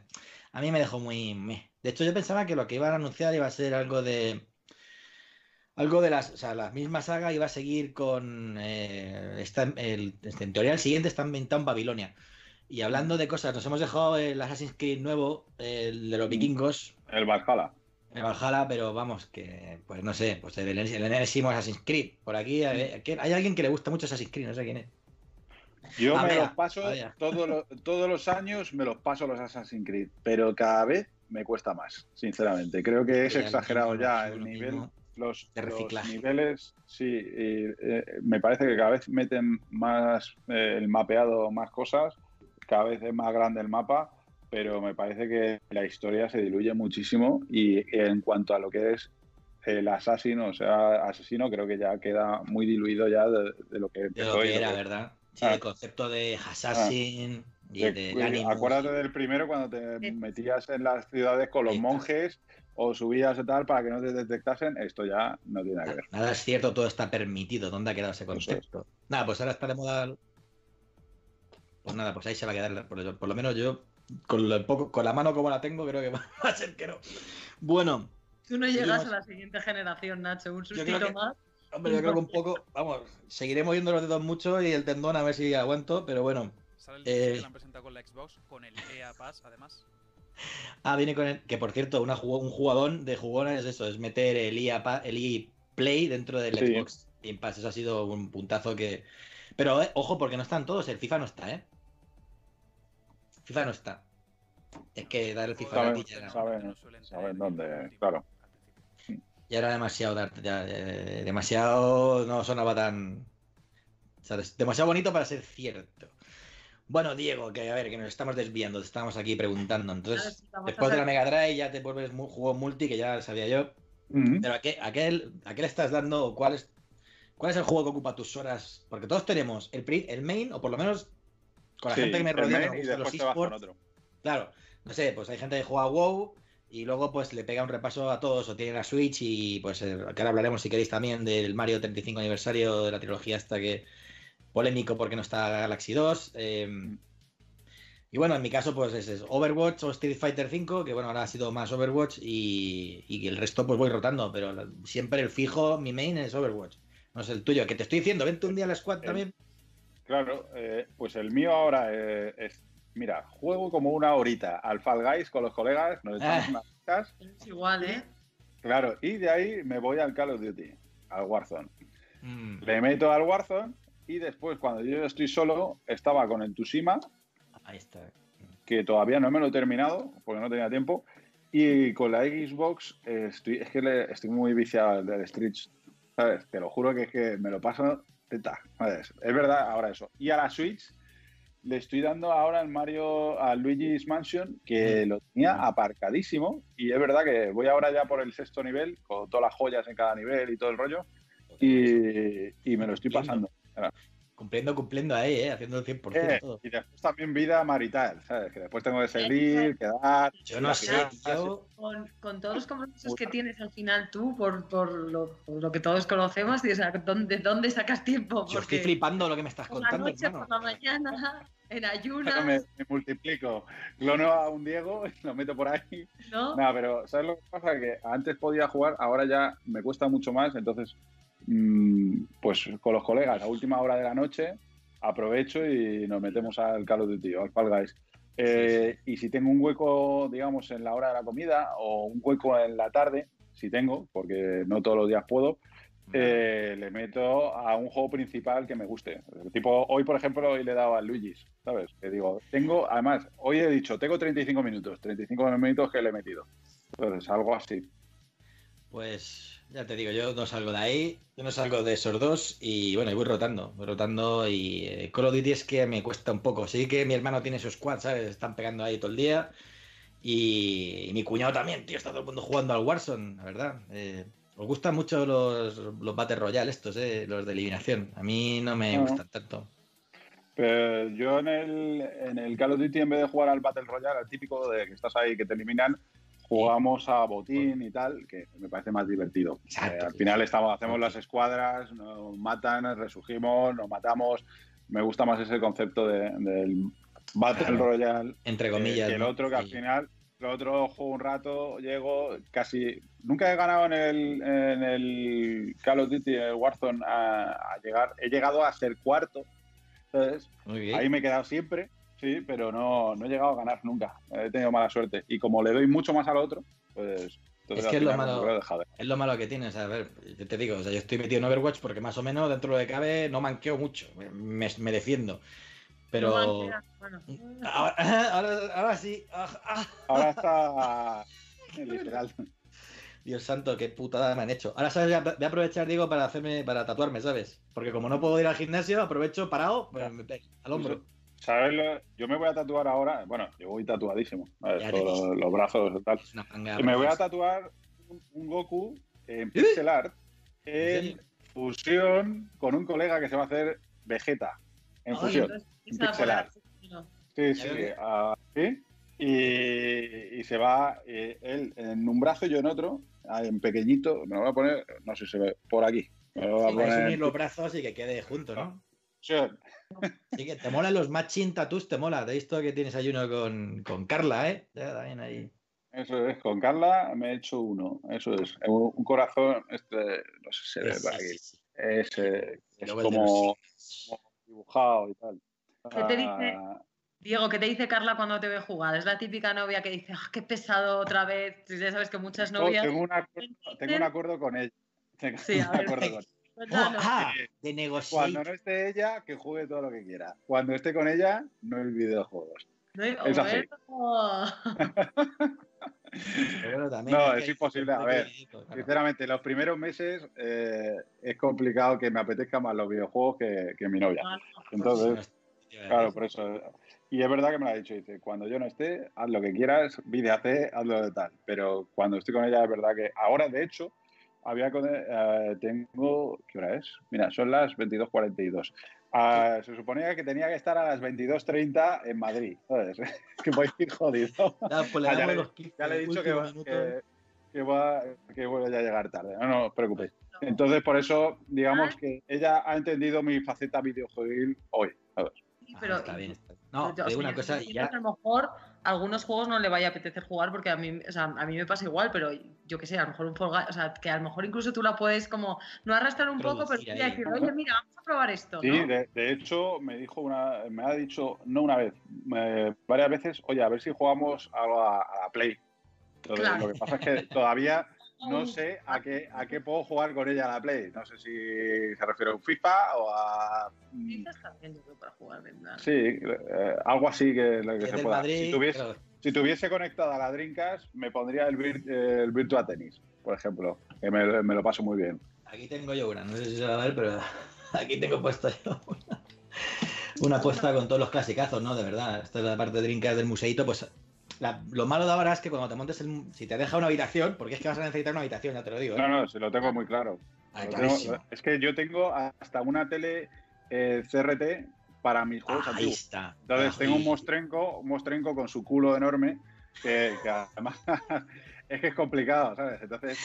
A mí me dejó muy... De hecho, yo pensaba que lo que iban a anunciar iba a ser algo de... Algo de las... O sea, la misma saga iba a seguir con... Eh, el, este, en teoría el siguiente está ambientado en Babilonia. Y hablando de cosas, nos hemos dejado el Assassin's Creed nuevo, el de los mm. vikingos. El Valhalla. El Valhalla, pero vamos, que pues no sé, pues el, el, Assassin's Creed. Por aquí hay, hay, alguien que le gusta mucho Assassin's Creed, no sé quién es. Yo me los paso todos todos los años, me los paso los Assassin's Creed, pero cada vez me cuesta más, sinceramente. Creo que es exagerado ya el nivel, los, niveles, sí, eh, me parece que cada vez meten más eh, el mapeado, más cosas, cada vez es más grande el mapa, pero me parece que la historia se diluye muchísimo y en cuanto a lo que es el asesino, o sea, asesino, creo que ya queda muy diluido ya de, lo que, de lo que era, ¿verdad? Sí, el concepto de Assassin ah. y de, Acuérdate del primero cuando te metías en las ciudades con los monjes o subías y tal para que no te detectasen. Esto ya no tiene nada que ver. Nada es cierto, todo está permitido. ¿Dónde ha quedado ese concepto? Nada, pues ahora está de moda. Pues nada, pues ahí se va a quedar. Por, lo menos yo, con, poco, con la mano como la tengo, creo que va a ser que no. Bueno. Tú no llegas a la siguiente generación, Nacho. Un sustito más. Hombre, yo creo que un poco, vamos, seguiré moviendo los dedos mucho y el tendón a ver si aguanto, pero bueno. ¿Sale el eh... que lo han presentado con la Xbox, con el EA Pass, además? Ah, viene con el. Que por cierto, una, un jugadón de jugona es eso, es meter el EA, el EA Play dentro del Xbox Game Pass. Eso ha sido un puntazo que. Pero eh, ojo, porque no están todos, el FIFA no está, ¿eh? FIFA no está. Es que dar el FIFA saben, a ya saben, saben dónde, claro ya era demasiado demasiado no sonaba tan ¿sabes? demasiado bonito para ser cierto. Bueno Diego que a ver que nos estamos desviando estamos aquí preguntando. Entonces después de la Mega Drive ya te vuelves juego multi que ya sabía yo. Pero ¿a qué, a, qué, le estás dando cuál es cuál es el juego que ocupa tus horas porque todos tenemos el el main o por lo menos con la gente que me rodea me gusta los esports. claro no sé pues hay gente que juega WoW y luego pues le pega un repaso a todos o tiene la Switch y pues eh, ahora hablaremos si queréis también del Mario 35 aniversario de la trilogía hasta que polémico porque no está Galaxy 2. Em, y bueno, en mi caso pues es, Overwatch o Street Fighter 5, que bueno, ahora ha sido más Overwatch y, y, el resto pues voy rotando, pero siempre el fijo, mi main es Overwatch. No es el tuyo, que te estoy diciendo, vente un día a la squad también. Claro, eh, pues el mío ahora eh, es mira, juego como una horita al Fall Guys con los colegas, nos echamos ah. unas Es igual, ¿eh? Claro, y de ahí me voy al Call of Duty, al Warzone. Mm. Le meto al Warzone y después, cuando yo estoy solo, estaba con el Tsushima. Ahí está. Que todavía no me lo he terminado porque no tenía tiempo. Y con la Xbox estoy, es que estoy muy viciado del Street, ¿sabes? Te lo juro que es que me lo paso teta, ¿sabes? Es verdad, ahora eso. Y a la Switch le estoy dando ahora el Mario a Luigi's Mansion, que lo tenía aparcadísimo. Y es verdad que voy ahora ya por el sexto nivel, con todas las joyas en cada nivel y todo el rollo. Y, y me lo estoy pasando. Cumpliendo, cumpliendo ahí, ¿eh? haciendo el 100% eh, todo. Y después también vida marital, ¿sabes? Que después tengo que salir, quedar. Yo no sé, yo... Con, con, todos los compromisos que tienes al final tú, por, por, lo, lo, que todos conocemos, y, o sea, ¿dónde, ¿dónde sacas tiempo? Porque yo estoy flipando lo que me estás contando. Por la noche, por la mañana, en ayunas. Me, me, multiplico. Clono a un Diego, lo meto por ahí. No. Nada, pero ¿sabes lo que pasa? Que antes podía jugar, ahora ya me cuesta mucho más, entonces Mm, pues con los colegas a última hora de la noche aprovecho y nos metemos al Call of Duty al Fall Guys. Eh, y si tengo un hueco, digamos, en la hora de la comida o un hueco en la tarde, si tengo, porque no todos los días puedo, eh, le meto a un juego principal que me guste. Tipo, hoy, por ejemplo, hoy le he dado a Luigi's, ¿sabes? Que digo, tengo, además, hoy he dicho, tengo 35 minutos, 35 minutos que le he metido. Entonces, algo así. Pues ya te digo, yo no salgo de ahí, yo no salgo de esos dos y bueno, y voy rotando, voy rotando y eh, Call of Duty es que me cuesta un poco. Sí que mi hermano tiene su squad, ¿sabes? Están pegando ahí todo el día y, mi cuñado también, tío, está todo el mundo jugando al Warzone, la verdad. Eh, os gustan mucho los, los Battle Royale estos, eh, los de eliminación. A mí no me gustan tanto. Pero yo en el, en el Call of Duty, en vez de jugar al Battle Royale, el típico de que estás ahí que te eliminan, jugamos a botín y tal, que me parece más divertido. Eh, al final estamos, hacemos las escuadras, nos matan, resurgimos, nos matamos. Me gusta más ese concepto de, del Battle Royale. Entre comillas. que el otro que al final, el otro juego un rato, llego, casi. Nunca he ganado en el, en el Call of Duty, el Warzone, a, llegar. He llegado a ser cuarto. Entonces, ahí me he quedado siempre Sí, pero no, no he llegado a ganar nunca. He tenido mala suerte. Y como le doy mucho más al otro, pues. es que es lo, malo, es lo malo que tienes. A ver, yo te digo, o sea, yo estoy metido en Overwatch porque más o menos dentro de cabe no manqueo mucho. Me, me defiendo. Pero. ahora, sí. Ah, ah. Ahora está. Literal. Dios santo, qué putada me han hecho. Ahora sabes, voy a aprovechar, digo, para hacerme, para tatuarme, ¿sabes? Porque como no puedo ir al gimnasio, aprovecho parado, pues, al hombro. ¿Sabes? Yo me voy a tatuar ahora, bueno, yo voy tatuadísimo, los, brazos y tal. Y me voy a tatuar un, Goku en pixel art en fusión con un colega que se va a hacer Vegeta en fusión, pixel art. Sí, sí, así. Y, se va eh, él en un brazo y yo en otro, en pequeñito, me lo voy a poner, no sé si se ve, por aquí. Me lo voy a poner... unir los brazos y que quede junto, ¿no? Sí, Sí, que te molan los matching tattoos, te mola. De esto que tienes ahí uno con, con Carla, ¿eh? Ya, también ahí. Eso es, con Carla me he hecho uno. Eso es. Un, corazón, este, no sé si se ve por aquí. Es, es como, dibujado y tal. ¿Qué te dice? Ah. Diego, ¿qué te dice Carla cuando te ve jugar? Es la típica novia que dice, ah, qué pesado otra vez. Ya sabes que muchas novias. tengo, un acuerdo, tengo un acuerdo con ella. Tengo sí, un acuerdo con ella. Pues ah, de negociar. Cuando no esté ella, que juegue todo lo que quiera. Cuando esté con ella, no hay videojuegos. No, es así. no, es, imposible. A ver, sinceramente, los primeros meses eh, es complicado que me apetezca más los videojuegos que, que mi novia. Entonces, claro, por eso. Y es verdad que me lo ha dicho, dice, cuando yo no esté, haz lo que quieras, vídeate, hazlo de tal. Pero cuando estoy con ella es verdad que ahora, de hecho, había eh, tengo, ¿qué hora es? Mira, son las 22.42. Ah, se suponía que tenía que estar a las 22.30 en Madrid. ¿sabes? que voy a ir jodido. Pues ah, ya, le, he dicho que, va, que, va, que voy a llegar tarde. No, no os preocupéis. Entonces, por eso, digamos que ella ha entendido mi faceta videojuegil hoy. Sí, pero, ah, está bien, No, una cosa, ya... a lo mejor algunos juegos no le vaya a apetecer jugar porque a mí, o sea, a mí me pasa igual, pero yo qué sé, a lo mejor un Fall o sea, que a lo mejor incluso tú la puedes como, no arrastrar un poco, pero decir, oye, mira, vamos a probar esto. Sí, de, hecho, me dijo una, me ha dicho, no una vez, varias veces, oye, a ver si jugamos a, a, Play. Entonces, lo que pasa es que todavía no sé a qué, a qué puedo jugar con ella a la Play. No sé si se refiere a un FIFA o a. FIFA está bien, para jugar, ¿verdad? Sí, eh, algo así que, que se pueda. si, tuviese, si tuviese conectada la Drinkas, me pondría el, el Virtua Tennis, por ejemplo, que me, me, lo paso muy bien. Aquí tengo yo una, no sé si se va a ver, pero aquí tengo puesta yo una. Una apuesta con todos los clasicazos, ¿no? De verdad. Esta es la parte de Drinkas del museito, pues lo malo de ahora es que cuando te montes, el, si te deja una habitación, porque es que vas a necesitar una habitación, ya te lo digo. ¿eh? No, no, se lo tengo muy claro. Ah, es que yo tengo hasta una tele eh, CRT para mis juegos Ahí Está. Entonces tengo un mostrenco, un mostrenco con su culo enorme, que, además es que es complicado, ¿sabes? Entonces,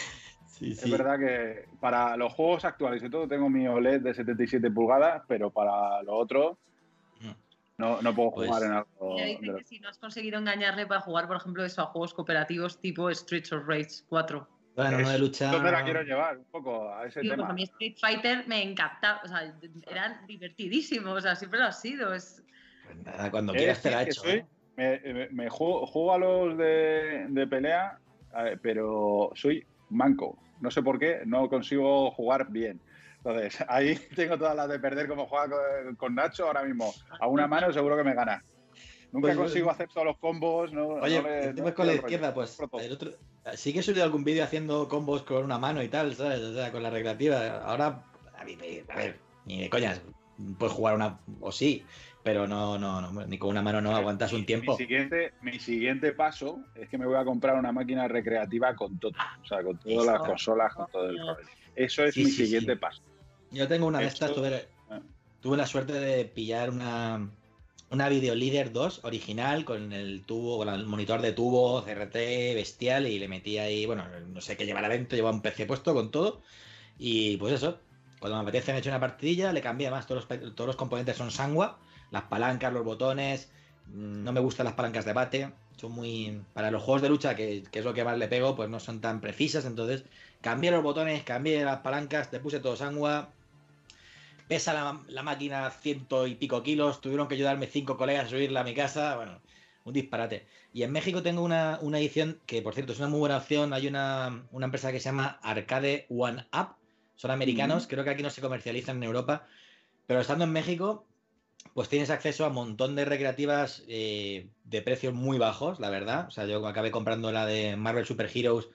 es verdad que para los juegos actuales y todo tengo mi OLED de 77 pulgadas, pero para lo otro no, no puedo pues jugar en algo. dice que si no has conseguido engañarle para jugar, por ejemplo, eso a juegos cooperativos tipo Streets of Rage 4. Bueno, no de lucha. Yo me la quiero llevar un poco a ese tema. Pues a mí Street Fighter me encantaba, o sea, eran divertidísimos, o sea, siempre lo ha sido. Es... Pues nada, cuando quieras te la hecho. ¿eh? me, me, juego, a los de, de pelea, pero soy manco. No sé por qué, no consigo jugar bien. Entonces, ahí tengo todas las de perder como juega con, Nacho ahora mismo. A una mano seguro que me gana. Nunca pues, consigo hacer todos los combos. No, oye, con la izquierda, pues el otro, sí que he subido algún vídeo haciendo combos con una mano y tal, ¿sabes? O sea, con la recreativa. Ahora, a, ver, ni de coñas, puedes jugar una, o sí, pero no, no, no, ni con una mano no aguantas un tiempo. Mi siguiente, mi siguiente paso es que me voy a comprar una máquina recreativa con todo, o sea, con todas las consolas, con todo el Eso es mi siguiente paso. Yo tengo una de estas, ah. tuve, la suerte de pillar una, una Video Leader 2 original con el tubo, con el monitor de tubo CRT bestial y le metí ahí, bueno, no sé qué llevar adentro, llevaba un PC puesto con todo. Y pues eso, cuando me apetece me hecho una partidilla, le cambié más, todos los, todos los componentes son Sangua, las palancas, los botones, mm, no me gustan las palancas de bate, son muy... Para los juegos de lucha, que, que es lo que más le pego, pues no son tan precisas, entonces cambié los botones, cambié las palancas, te puse todo Sangua, Pesa la, máquina ciento y pico kilos, tuvieron que ayudarme cinco colegas a subirla a mi casa, bueno, un disparate. Y en México tengo una, edición que, por cierto, es una muy buena opción. Hay una, empresa que se llama Arcade One Up, son americanos, creo que aquí no se comercializan en Europa, pero estando en México, pues tienes acceso a un montón de recreativas eh, de precios muy bajos, la verdad. O sea, yo acabé comprando la de Marvel Super Heroes,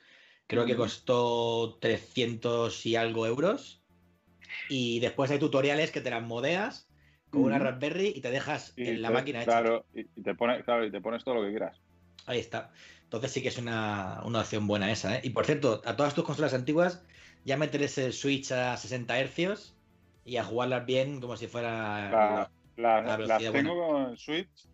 creo que costó 300 y algo euros. Y después hay tutoriales que te las modeas con una Raspberry y te dejas en la máquina claro, Y, te pones, claro, y te pones todo lo que quieras. Ahí está. Entonces sí que es una, opción buena esa. ¿eh? Y por cierto, a todas tus consolas antiguas ya meterás el Switch a 60 Hz y a jugarlas bien como si fuera la, las tengo con Switch.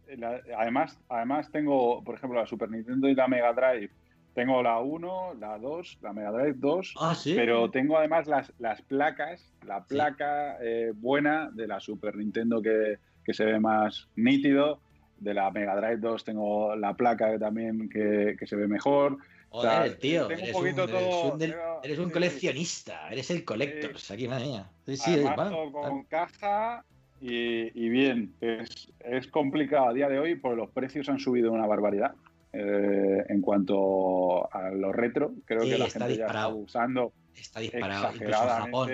además, además tengo, por ejemplo, la Super Nintendo y la Mega Drive tengo la 1, la 2, la Mega Drive 2, ah, ¿sí? pero tengo además las, las placas, la placa eh, buena de la Super Nintendo que, se ve más nítido, de la Mega Drive 2 tengo la placa también que, se ve mejor. Joder, tío, eres un, eres un, coleccionista, eres el collector, aquí madre mía. Sí, sí, con caja y, bien, es, es complicado a día de hoy porque los precios han subido una barbaridad. Eh, en cuanto a lo retro, creo que la gente ya está usando. Está disparado, incluso Japón,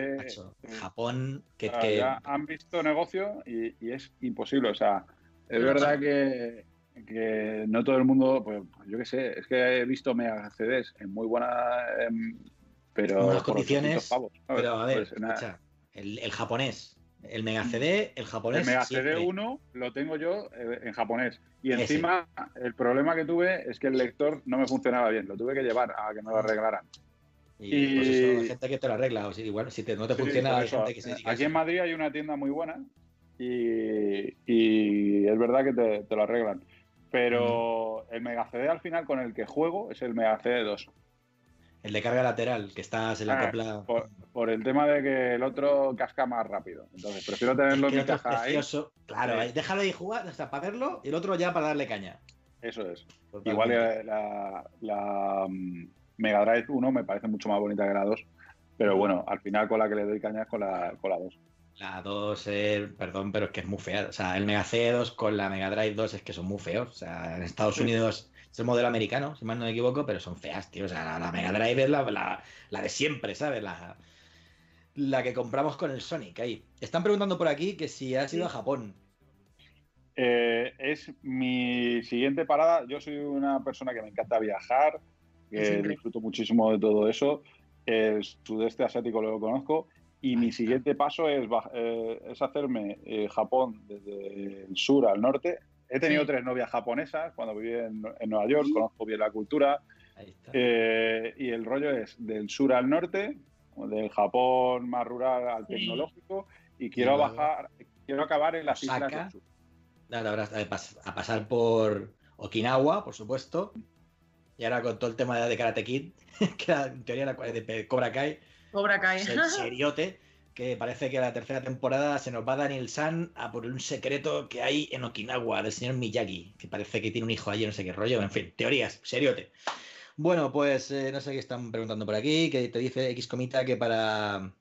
Japón, que, han visto negocio y, es imposible. O sea, es verdad que, no todo el mundo, pues yo qué sé, es que he visto Mega CDs en muy buenas, em, pero condiciones. pero a ver, pues, el, el japonés el Mega CD, el japonés. El Mega CD 1 lo tengo yo eh, en japonés. Y encima, el problema que tuve es que el lector no me funcionaba bien. Lo tuve que llevar a que me lo arreglaran. Y, pues eso, hay gente que te lo arregla. O si igual, si no te funciona, hay gente que se Aquí en Madrid hay una tienda muy buena y, es verdad que te, lo arreglan. Pero el Mega CD al final con el que juego es el Mega CD 2. El de carga lateral, que estás en la ah, copla. Por, el tema de que el otro casca más rápido. Entonces, prefiero tenerlo en mi caja ahí. Claro, déjalo ahí jugar hasta para verlo y el otro ya para darle caña. Eso es. Igual la, la, mm, Mega Drive 1 me parece mucho más bonita que la 2. Pero bueno, al final con la que le doy caña es con la, con la 2. La 2, eh, perdón, pero es que es muy fea. O sea, el Mega C2 con la Mega Drive 2 es que son muy feos. O sea, en Estados Unidos es el modelo americano, si mal no me equivoco, pero son feas, tío. O sea, la, Mega Drive es la, de siempre, ¿sabes? La, la que compramos con el Sonic ahí. Están preguntando por aquí que si has ido a Japón. Eh, es mi siguiente parada. Yo soy una persona que me encanta viajar, que disfruto muchísimo de todo eso. El sudeste asiático lo conozco. Y mi siguiente paso es, eh, es hacerme eh, Japón desde el sur al norte He tenido tres novias japonesas cuando viví en, Nueva York, conozco bien la cultura. Eh, y el rollo es del sur al norte, del Japón más rural al tecnológico, y quiero bajar, quiero acabar en las islas del sur. a pasar por Okinawa, por supuesto, y ahora con todo el tema de Karate Kid, que en teoría era de Cobra Kai. Cobra Kai. Seriote que parece que la tercera temporada se nos va Daniel San a por un secreto que hay en Okinawa del señor Miyagi, que parece que tiene un hijo allí, no sé qué rollo, en fin, teorías, seriote. Bueno, pues eh, no sé qué están preguntando por aquí, que te dice X Comita que para,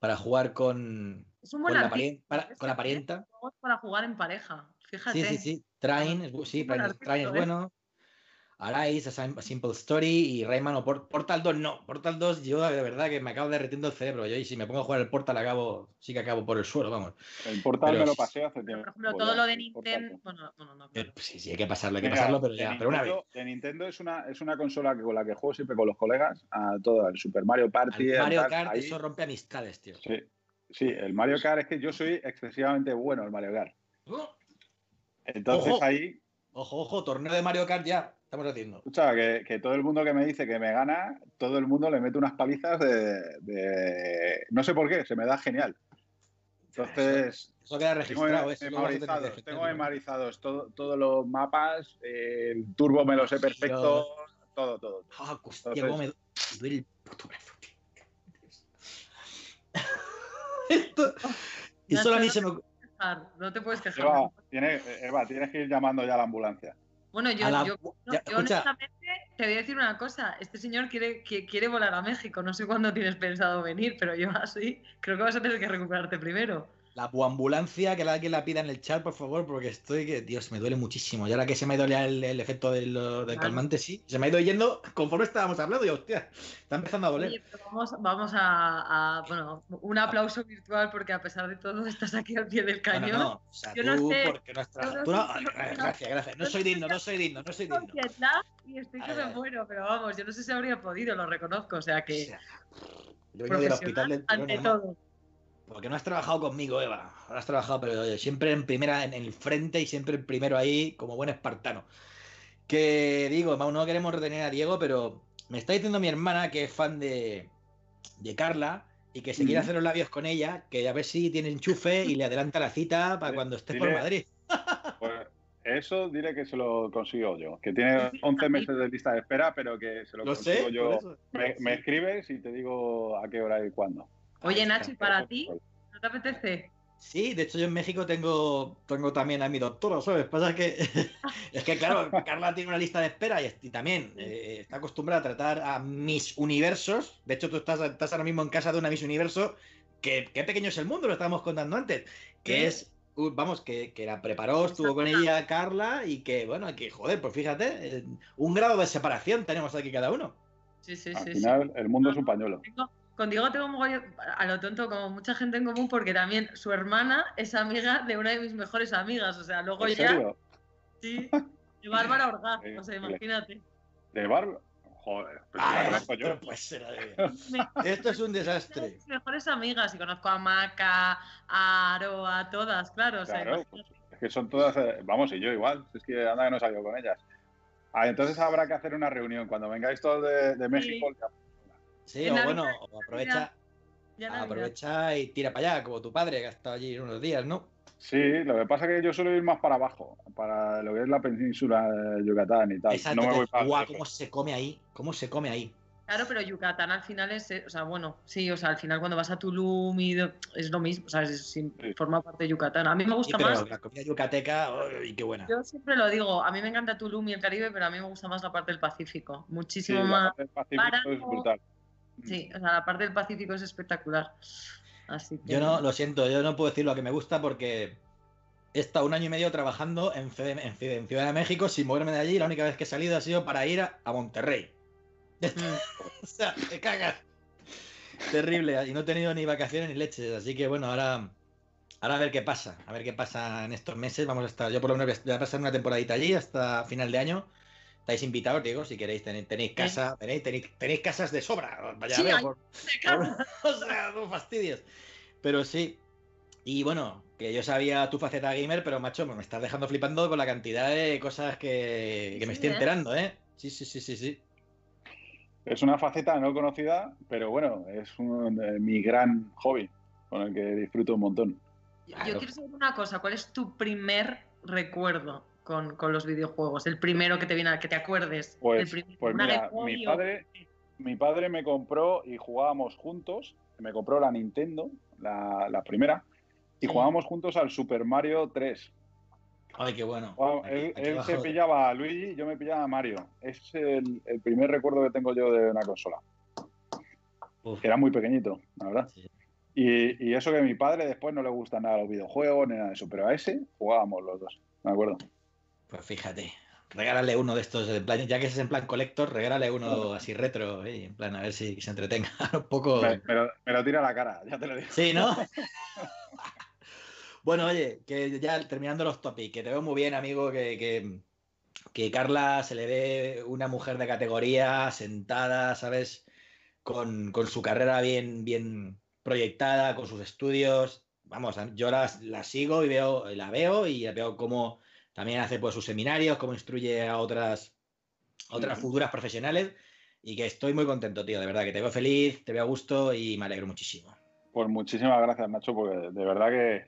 para jugar con, con, la, para, con la parienta. Para jugar en pareja, fíjate. Sí, sí, sí. Train, sí, Train es bueno. Arise, A Simple Story y Rayman o Portal 2 no. Portal 2 yo de verdad que me acabo derretiendo el cerebro. Yo y si me pongo a jugar el Portal acabo, sí que acabo por el suelo, vamos. El Portal me lo pasé hace tiempo. Por ejemplo, todo lo de Nintendo... Bueno, no, no, eh, sí, sí, hay que pasarlo, hay que pasarlo, pero ya, pero una vez. De Nintendo es una, es una consola que, con la que juego siempre con los colegas a todo el Super Mario Party. El Mario Kart, eso rompe amistades, tío. Sí, sí, el Mario Kart es que yo soy excesivamente bueno el Mario Kart. ¡Oh! Entonces ahí Ojo, ojo, torneo de Mario Kart ya estamos haciendo. Escucha, que, que, todo el mundo que me dice que me gana, todo el mundo le mete unas palizas de. No sé por qué, se me da genial. Entonces. Eso, queda registrado. Tengo, memorizados, todos los mapas, el turbo me lo sé perfecto, todo, todo. Ah, hostia, me duele el puto brazo, Esto. Y solo a mí se me no te puedes quejar. Eva, tienes, que ir llamando ya a la ambulancia. Bueno, yo, honestamente te voy a decir una cosa. Este señor quiere, quiere volar a México. No sé cuándo tienes pensado venir, pero yo así creo que vas a tener que recuperarte primero la ambulancia, que alguien la pida en el chat, por favor, porque estoy que, Dios, me duele muchísimo. Y ahora que se me ha ido ya el, efecto del, calmante, sí, se me ha ido yendo conforme estábamos hablando y hostia, está empezando a doler. vamos, a, bueno, un aplauso virtual porque a pesar de todo estás aquí al pie del cañón. no, o sea, Yo tú, sé, porque nuestra... gracias, gracias. No soy digno, no soy digno, no soy digno. Y estoy que me muero, pero vamos, yo no sé si habría podido, lo reconozco, o sea que... yo vengo del hospital del ante todo. Porque no has trabajado conmigo, Eva. has trabajado, pero siempre en primera, en el frente y siempre el primero ahí, como buen espartano. Que digo, no queremos retener a Diego, pero me está diciendo mi hermana que es fan de, de Carla y que se quiere hacer los labios con ella, que a ver si tiene enchufe y le adelanta la cita para cuando esté por Madrid. Pues eso diré que se lo consigo yo, que tiene 11 meses de lista de espera, pero que se lo, consigo yo. Me, me, escribes y te digo a qué hora y cuándo. Oye, Nacho, ¿y para ti? ¿No te apetece? Sí, de hecho yo en México tengo, tengo también a mi doctora, ¿sabes? Pasa que es que claro, Carla tiene una lista de espera y, también eh, está acostumbrada a tratar a mis universos. De hecho, tú estás, estás ahora mismo en casa de una Miss Universo. Que, qué pequeño es el mundo, lo estábamos contando antes. Que es, vamos, que, que, la preparó, estuvo con ella Carla y que, bueno, que joder, pues fíjate, un grado de separación tenemos aquí cada uno. Sí, sí, Al sí. Al final, el mundo es un pañuelo. Con Diego tengo un a lo tonto, como mucha gente en común, porque también su hermana es amiga de una de mis mejores amigas. O sea, luego ya. Sí, de Bárbara Orgaz, o sea, imagínate. ¿De Bárbara? Joder, pero pues Esto es un desastre. Mis mejores amigas, y conozco a Maca, a Aro, a todas, claro. claro pues, es que son todas. Eh, vamos, y yo igual, es que anda que no salió con ellas. Ah, entonces habrá que hacer una reunión. Cuando vengáis todos de, México, Sí, o bueno, aprovecha, aprovecha y tira para allá, como tu padre, que ha estado allí unos días, ¿no? Sí, lo que pasa es que yo suelo ir más para abajo, para lo que es la península de Yucatán y tal. Exacto, no me voy para guau, cómo se come ahí, cómo se come ahí. Claro, pero Yucatán al final es, o sea, bueno, sí, o sea, al final cuando vas a Tulum y es lo mismo, o sea, es, forma parte de Yucatán. A mí me gusta más. La comida yucateca, ¡ay, qué buena! Yo siempre lo digo, a mí me encanta Tulum y el Caribe, pero a mí me gusta más la parte del Pacífico, muchísimo más. La parte del Pacífico es brutal. Sí, o sea, la parte del Pacífico es espectacular. Así Yo no, lo siento, yo no puedo decir lo que me gusta porque he estado un año y medio trabajando en, en, Ciudad de México sin moverme de allí. La única vez que he salido ha sido para ir a, Monterrey. Mm. o sea, te cagas. Terrible. Y no he tenido ni vacaciones ni leches. Así que bueno, ahora, ahora a ver qué pasa. A ver qué pasa en estos meses. Vamos a estar, yo por lo menos voy a pasar una temporadita allí hasta final de año estáis invitados, digo, si queréis, tenéis, casa, tenéis, tenéis, casas de sobra. Vaya a ver, o sea, no fastidios. Pero sí. Y bueno, que yo sabía tu faceta gamer, pero macho, me estás dejando flipando con la cantidad de cosas que, me estoy ¿eh? enterando, ¿eh? Sí, sí, sí, sí, sí. Es una faceta no conocida, pero bueno, es mi gran hobby, con el que disfruto un montón. Yo quiero saber una cosa, ¿cuál es tu primer recuerdo con, los videojuegos? El primero que te viene, que te acuerdes. Pues, pues mira, mi padre, mi padre me compró y jugábamos juntos. Me compró la Nintendo, la, primera, y jugábamos juntos al Super Mario 3. Ay, qué bueno. él, se pillaba a Luigi y yo me pillaba a Mario. Es el, primer recuerdo que tengo yo de una consola. Era muy pequeñito, la verdad. Y, y, eso que a mi padre después no le gusta nada los videojuegos ni nada de eso, pero a ese jugábamos los dos, ¿me acuerdo? Pues fíjate, regálale uno de estos, en plan, ya que es en plan collector, regálale uno así retro, eh, en plan, a ver si se entretenga un poco. Me, me lo, me lo tira a la cara, ya te lo digo. Sí, ¿no? bueno, oye, que ya terminando los topics, que te veo muy bien, amigo, que, que, que Carla se le ve una mujer de categoría, sentada, ¿sabes? Con, con su carrera bien, bien proyectada, con sus estudios. Vamos, yo la, la sigo y veo, la veo y veo cómo también hace pues, sus seminarios, cómo instruye a otras, otras futuras profesionales. Y que estoy muy contento, tío, de verdad, que te veo feliz, te veo a gusto y me alegro muchísimo. Pues muchísimas gracias, Nacho, porque de verdad que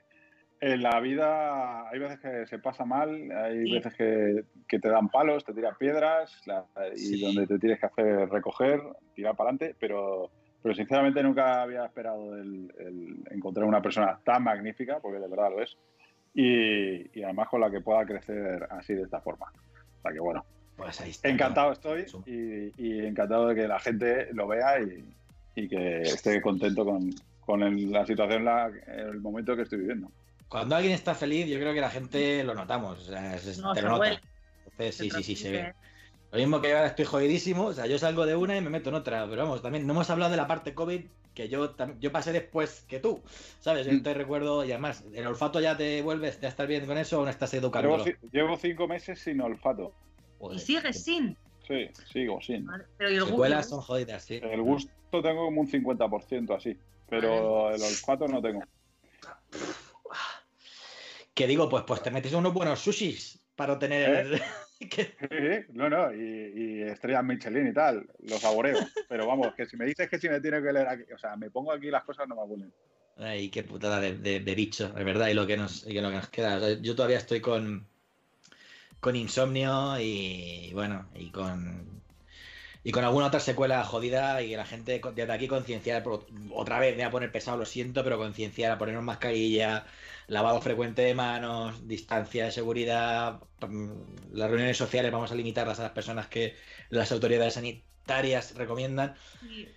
en la vida hay veces que se pasa mal, hay Sí. veces que, que te dan palos, te tiran piedras la- y Sí. donde te tienes que hacer recoger, tirar para adelante, pero, pero sinceramente nunca había esperado el, el encontrar una persona tan magnífica, porque de verdad lo es, y, y además con la que pueda crecer así de esta forma. O sea que bueno, Pues ahí está. encantado estoy y, y encantado de que la gente lo vea y, y que esté contento con, con el- la situación, la- el momento que estoy viviendo. Cuando alguien está feliz, yo creo que la gente lo notamos. O sea, es- No, te se lo nota. Entonces, sí, sí, sí, se ve. Lo mismo que ahora estoy jodidísimo. O sea, yo salgo de una y me meto en otra. Pero vamos, también no hemos hablado de la parte COVID que yo, yo pasé después que tú. ¿Sabes? Yo Mm. te recuerdo y además, ¿el olfato ya te vuelves? ¿Ya estás bien con eso o no estás Llevo, educándolo? ci- llevo cinco meses sin olfato. Joder, Y sigues sin. Sí, sigo sin. Vale, Pero ¿y el gusto? son jodidas, sí. El gusto tengo como un 50% así, pero el olfato no tengo. Que digo, pues, pues te metes unos buenos sushis para obtener. ¿Eh? que- Sí, sí, no, no, y, y estrellas Michelin y tal, lo saboreo. Pero vamos, que si me dices que si me tiene que leer aquí, o sea, me pongo aquí las cosas no me huelen. Ay, qué putada de, de- de bicho, de verdad, y lo que nos, y lo que nos queda. O sea, yo todavía estoy con, con insomnio y bueno, y con y con alguna otra secuela jodida y la gente desde aquí concienciar, otra vez me voy a poner pesado, lo siento, pero concienciar a ponernos mascarilla, lavado frecuente de manos, distancia de seguridad, mm, las reuniones sociales vamos a limitarlas a las personas que las autoridades sanitarias recomiendan. Sí.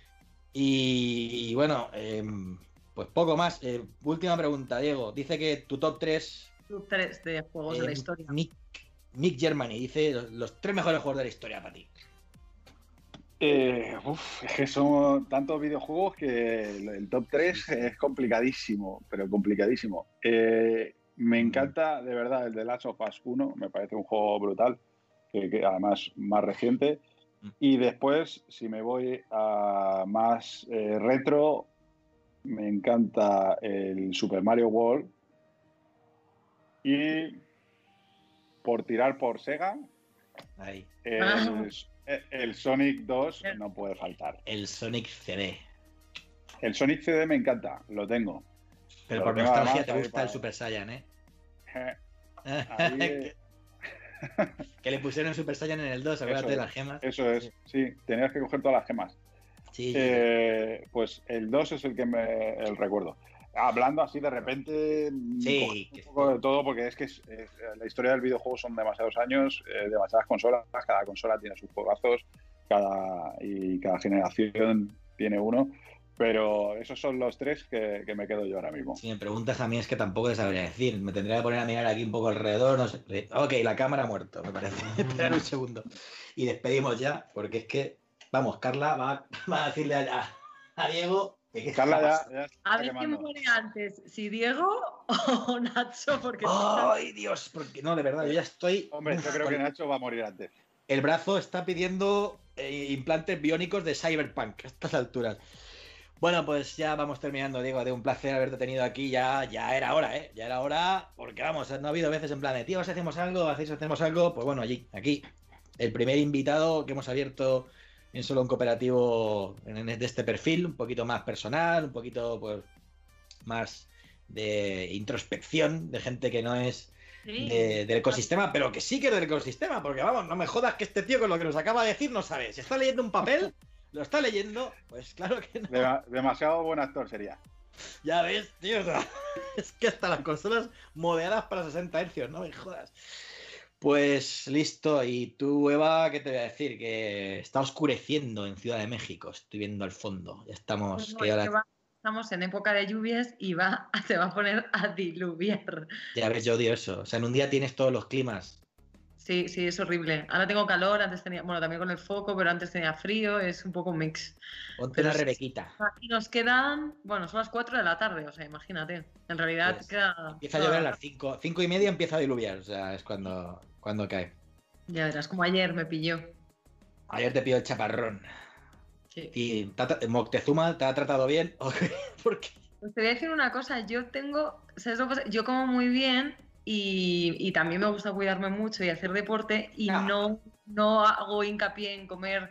Y, y bueno, em, pues poco más. Eh, última pregunta, Diego. Dice que tu top 3, Top 3 de juegos de la historia. Nick, Nick Germany, dice los, los tres mejores juegos de la historia para ti. Eh, uf, es que son tantos videojuegos que el, top 3 es complicadísimo, pero complicadísimo. Eh, me encanta, de verdad, el de Last of Us 1, me parece un juego brutal, que, que además más reciente. Y después, si me voy a más eh, retro, me encanta el Super Mario World. Y por tirar por Sega, Ahí. El Sonic 2 no puede faltar. El Sonic CD. El Sonic CD me encanta, lo tengo. Pero Lo por tengo nostalgia además te gusta para- el Super Saiyan, ¿eh? Ahí, que, que le pusieron el Super Saiyan en el 2, acuérdate de las gemas. Eso es, sí, tenías que coger todas las gemas. Sí, sí. Eh, pues el 2 es el que me el recuerdo. Hablando así de repente, Sí, cogí que- un poco de todo, porque es que es- es- la historia del videojuego son demasiados años, eh, demasiadas consolas, cada consola tiene sus juegazos, cada, y cada generación tiene uno, pero esos son los tres que, que me quedo yo ahora mismo. Si me preguntas a mí es que tampoco te sabría decir. Me tendría que poner a mirar aquí un poco alrededor. No sé. Ok, la cámara ha muerto, me parece. Esperar un segundo. Y despedimos ya, porque es que, vamos, Carla va, va a decirle a, a Diego qué Carla está ya, pasando. ya está A ver quién muere antes, si Diego o Nacho, porque ¡Ay, Dios! Porque no, de verdad, yo ya estoy. Hombre, yo creo que Nacho va a morir antes. El brazo está pidiendo eh, implantes biónicos de Cyberpunk a estas alturas. Bueno, pues ya vamos terminando, Diego. De un placer haberte tenido aquí. Ya, ya era hora, ¿eh? Ya era hora, porque vamos, no ha habido veces en plan de, tío, si hacemos algo, hacéis, hacemos algo. Pues bueno, allí, aquí, el primer invitado que hemos abierto en solo un cooperativo de este perfil, un poquito más personal, un poquito, pues, más de introspección, de gente que no es Sí. de- del ecosistema, pero que sí que es del ecosistema, porque vamos, no me jodas que este tío con lo que nos acaba de decir no sabe. Si está leyendo un papel, lo está leyendo, pues claro que no. Dema- demasiado buen actor sería. Ya ves, tío, o sea, es que hasta las consolas modeadas para 60 Hz, no me jodas. Pues listo, y tú, Eva, ¿qué te voy a decir? Que está oscureciendo en Ciudad de México, estoy viendo al fondo. Ya estamos, No, que es ahora- que va- estamos en época de lluvias y va, se va a poner a diluviar. ya ves, yo odio eso. O sea, en un día tienes todos los climas Sí, sí, es horrible. Ahora tengo calor, antes tenía, bueno, también con el foco, pero antes tenía frío, es un poco un mix. Ponte Pero la. Rebequita. Aquí nos quedan, bueno, son las 4 de la tarde, o sea, imagínate. En realidad Pues, queda. Empieza a llover a las 5, 5 y media empieza a diluviar, o sea, es cuando, cuando cae. Ya verás, como ayer me pilló. Ayer te pido el chaparrón. Sí. ¿Y te ha- Moctezuma te ha tratado bien? Porque Pues te voy a decir una cosa, yo tengo, ¿sabes lo que pasa? Yo como muy bien y, y también me gusta cuidarme mucho y hacer deporte y Ah. no, no hago hincapié en comer,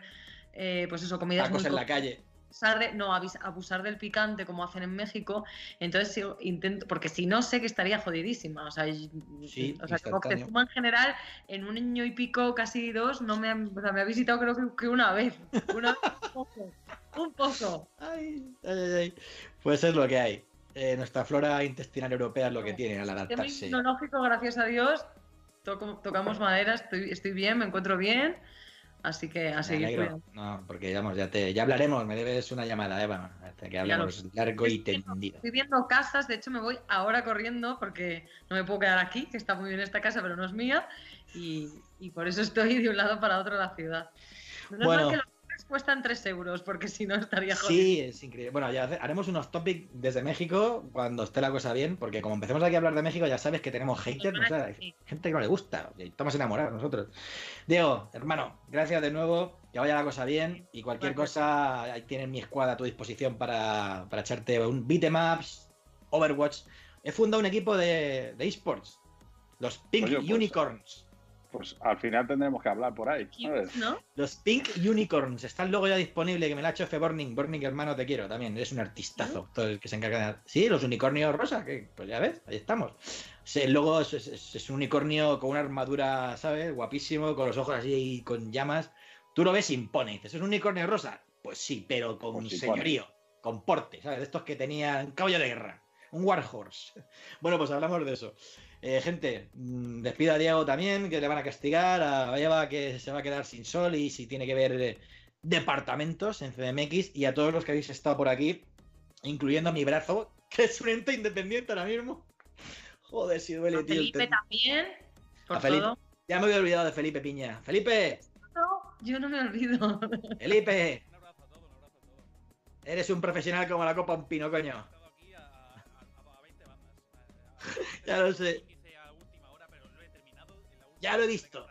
eh, pues eso, comidas tacos muy en la calle. Abusar de- no, abusar del picante como hacen en México, entonces yo intento, porque si no sé que estaría jodidísima, o sea, Sí, o sea, que instantáneo. Moctezuma en general, en un año y pico, casi dos, no me, o sea, me ha visitado creo que, que una vez, una vez, un poco, un poco. Ay, ay, ay. Pues es lo que hay. Eh, nuestra flora intestinal europea es lo que No, tiene al adaptarse. inmunológico, gracias a Dios, toco- tocamos madera, estoy, estoy bien, me encuentro bien, así que a seguir. No, porque vamos, ya te, ya hablaremos, me debes una llamada, Eva, hasta que hablemos largo y tendido. Estoy viendo casas, de hecho me voy ahora corriendo porque no me puedo quedar aquí, que está muy bien esta casa, pero no es mía, y, y por eso estoy de un lado para otro de la ciudad. Menos Bueno. mal que los cuestan 3 euros, porque si no estaría jodido. Sí, es increíble. Bueno, ya haremos unos topics desde México cuando esté la cosa bien, porque como empecemos aquí a hablar de México, ya sabes que tenemos haters, o sea, hay gente que no le gusta, y estamos enamorados nosotros. Diego, hermano, gracias de nuevo, que vaya la cosa bien, y cualquier Gracias. cosa, ahí tienes mi escuadra a tu disposición para, para echarte un beatemaps, Overwatch. He fundado un equipo de, de esports, los Pink Oye, pues- Unicorns. Pues al final tendremos que hablar por ahí. ¿sabes? ¿No? Los Pink Unicorns. Está el logo ya disponible que me lo ha hecho F. Burning. Burning, hermano, te quiero también. Eres un artistazo. Todo el que se encarga de. Sí, los unicornios rosa. Que, pues ya ves, ahí estamos. El logo es, es- es un unicornio con una armadura, ¿sabes? Guapísimo, con los ojos así con llamas. Tú lo ves y impone. Dices, ¿es un unicornio rosa? Pues sí, pero con Pues señorío, con porte, ¿sabes? De estos que tenían caballo de guerra. Un Warhorse. Bueno, pues hablamos de eso. Eh, gente, mm, despido a Diego también, que le van a castigar, a Eva que se va a quedar sin sol y si tiene que ver eh, departamentos en CDMX y a todos los que habéis estado por aquí, incluyendo a mi brazo, que es un ente independiente ahora mismo. Joder, si duele, A tío. el Felipe también, por A Felipe. todo. Ya me había olvidado de Felipe Piña. Felipe, No, yo no me olvido. Felipe, Un abrazo a todos, un abrazo a todos. eres un profesional como la copa un pino, coño. He estado aquí a, a, a- a 20 bandas. A- a- Ya lo sé. Ya lo he visto.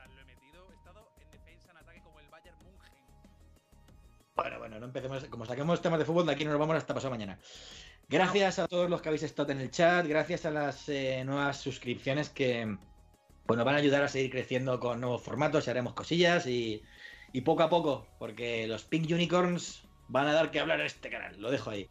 Bueno, bueno, no empecemos. Como saquemos temas de fútbol, de aquí no nos vamos hasta pasado mañana. Gracias a todos los que habéis estado en el chat, gracias a las eh, nuevas suscripciones que pues, nos van a ayudar a seguir creciendo con nuevos formatos y haremos cosillas y, y poco a poco, porque los Pink Unicorns van a dar que hablar en este canal. Lo dejo ahí.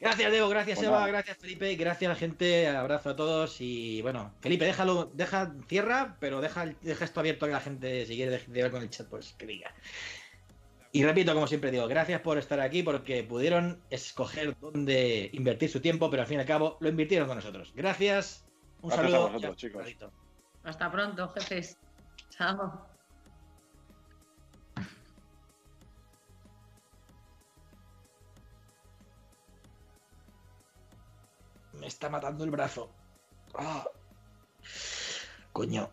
Gracias, Diego, gracias, Pues Eva, nada. gracias, Felipe, gracias, gente. Abrazo a todos y bueno, Felipe, déjalo, deja, cierra, pero deja, deja esto abierto a que la gente, si quiere de- de ver con el chat, pues que diga. Y repito, como siempre digo, gracias por estar aquí porque pudieron escoger dónde invertir su tiempo, pero al fin y al cabo lo invirtieron con nosotros. Gracias, un Gracias a saludo. vosotros, chicos. Hasta pronto, jefes. Chao. Me está matando el brazo. Ah. Coño.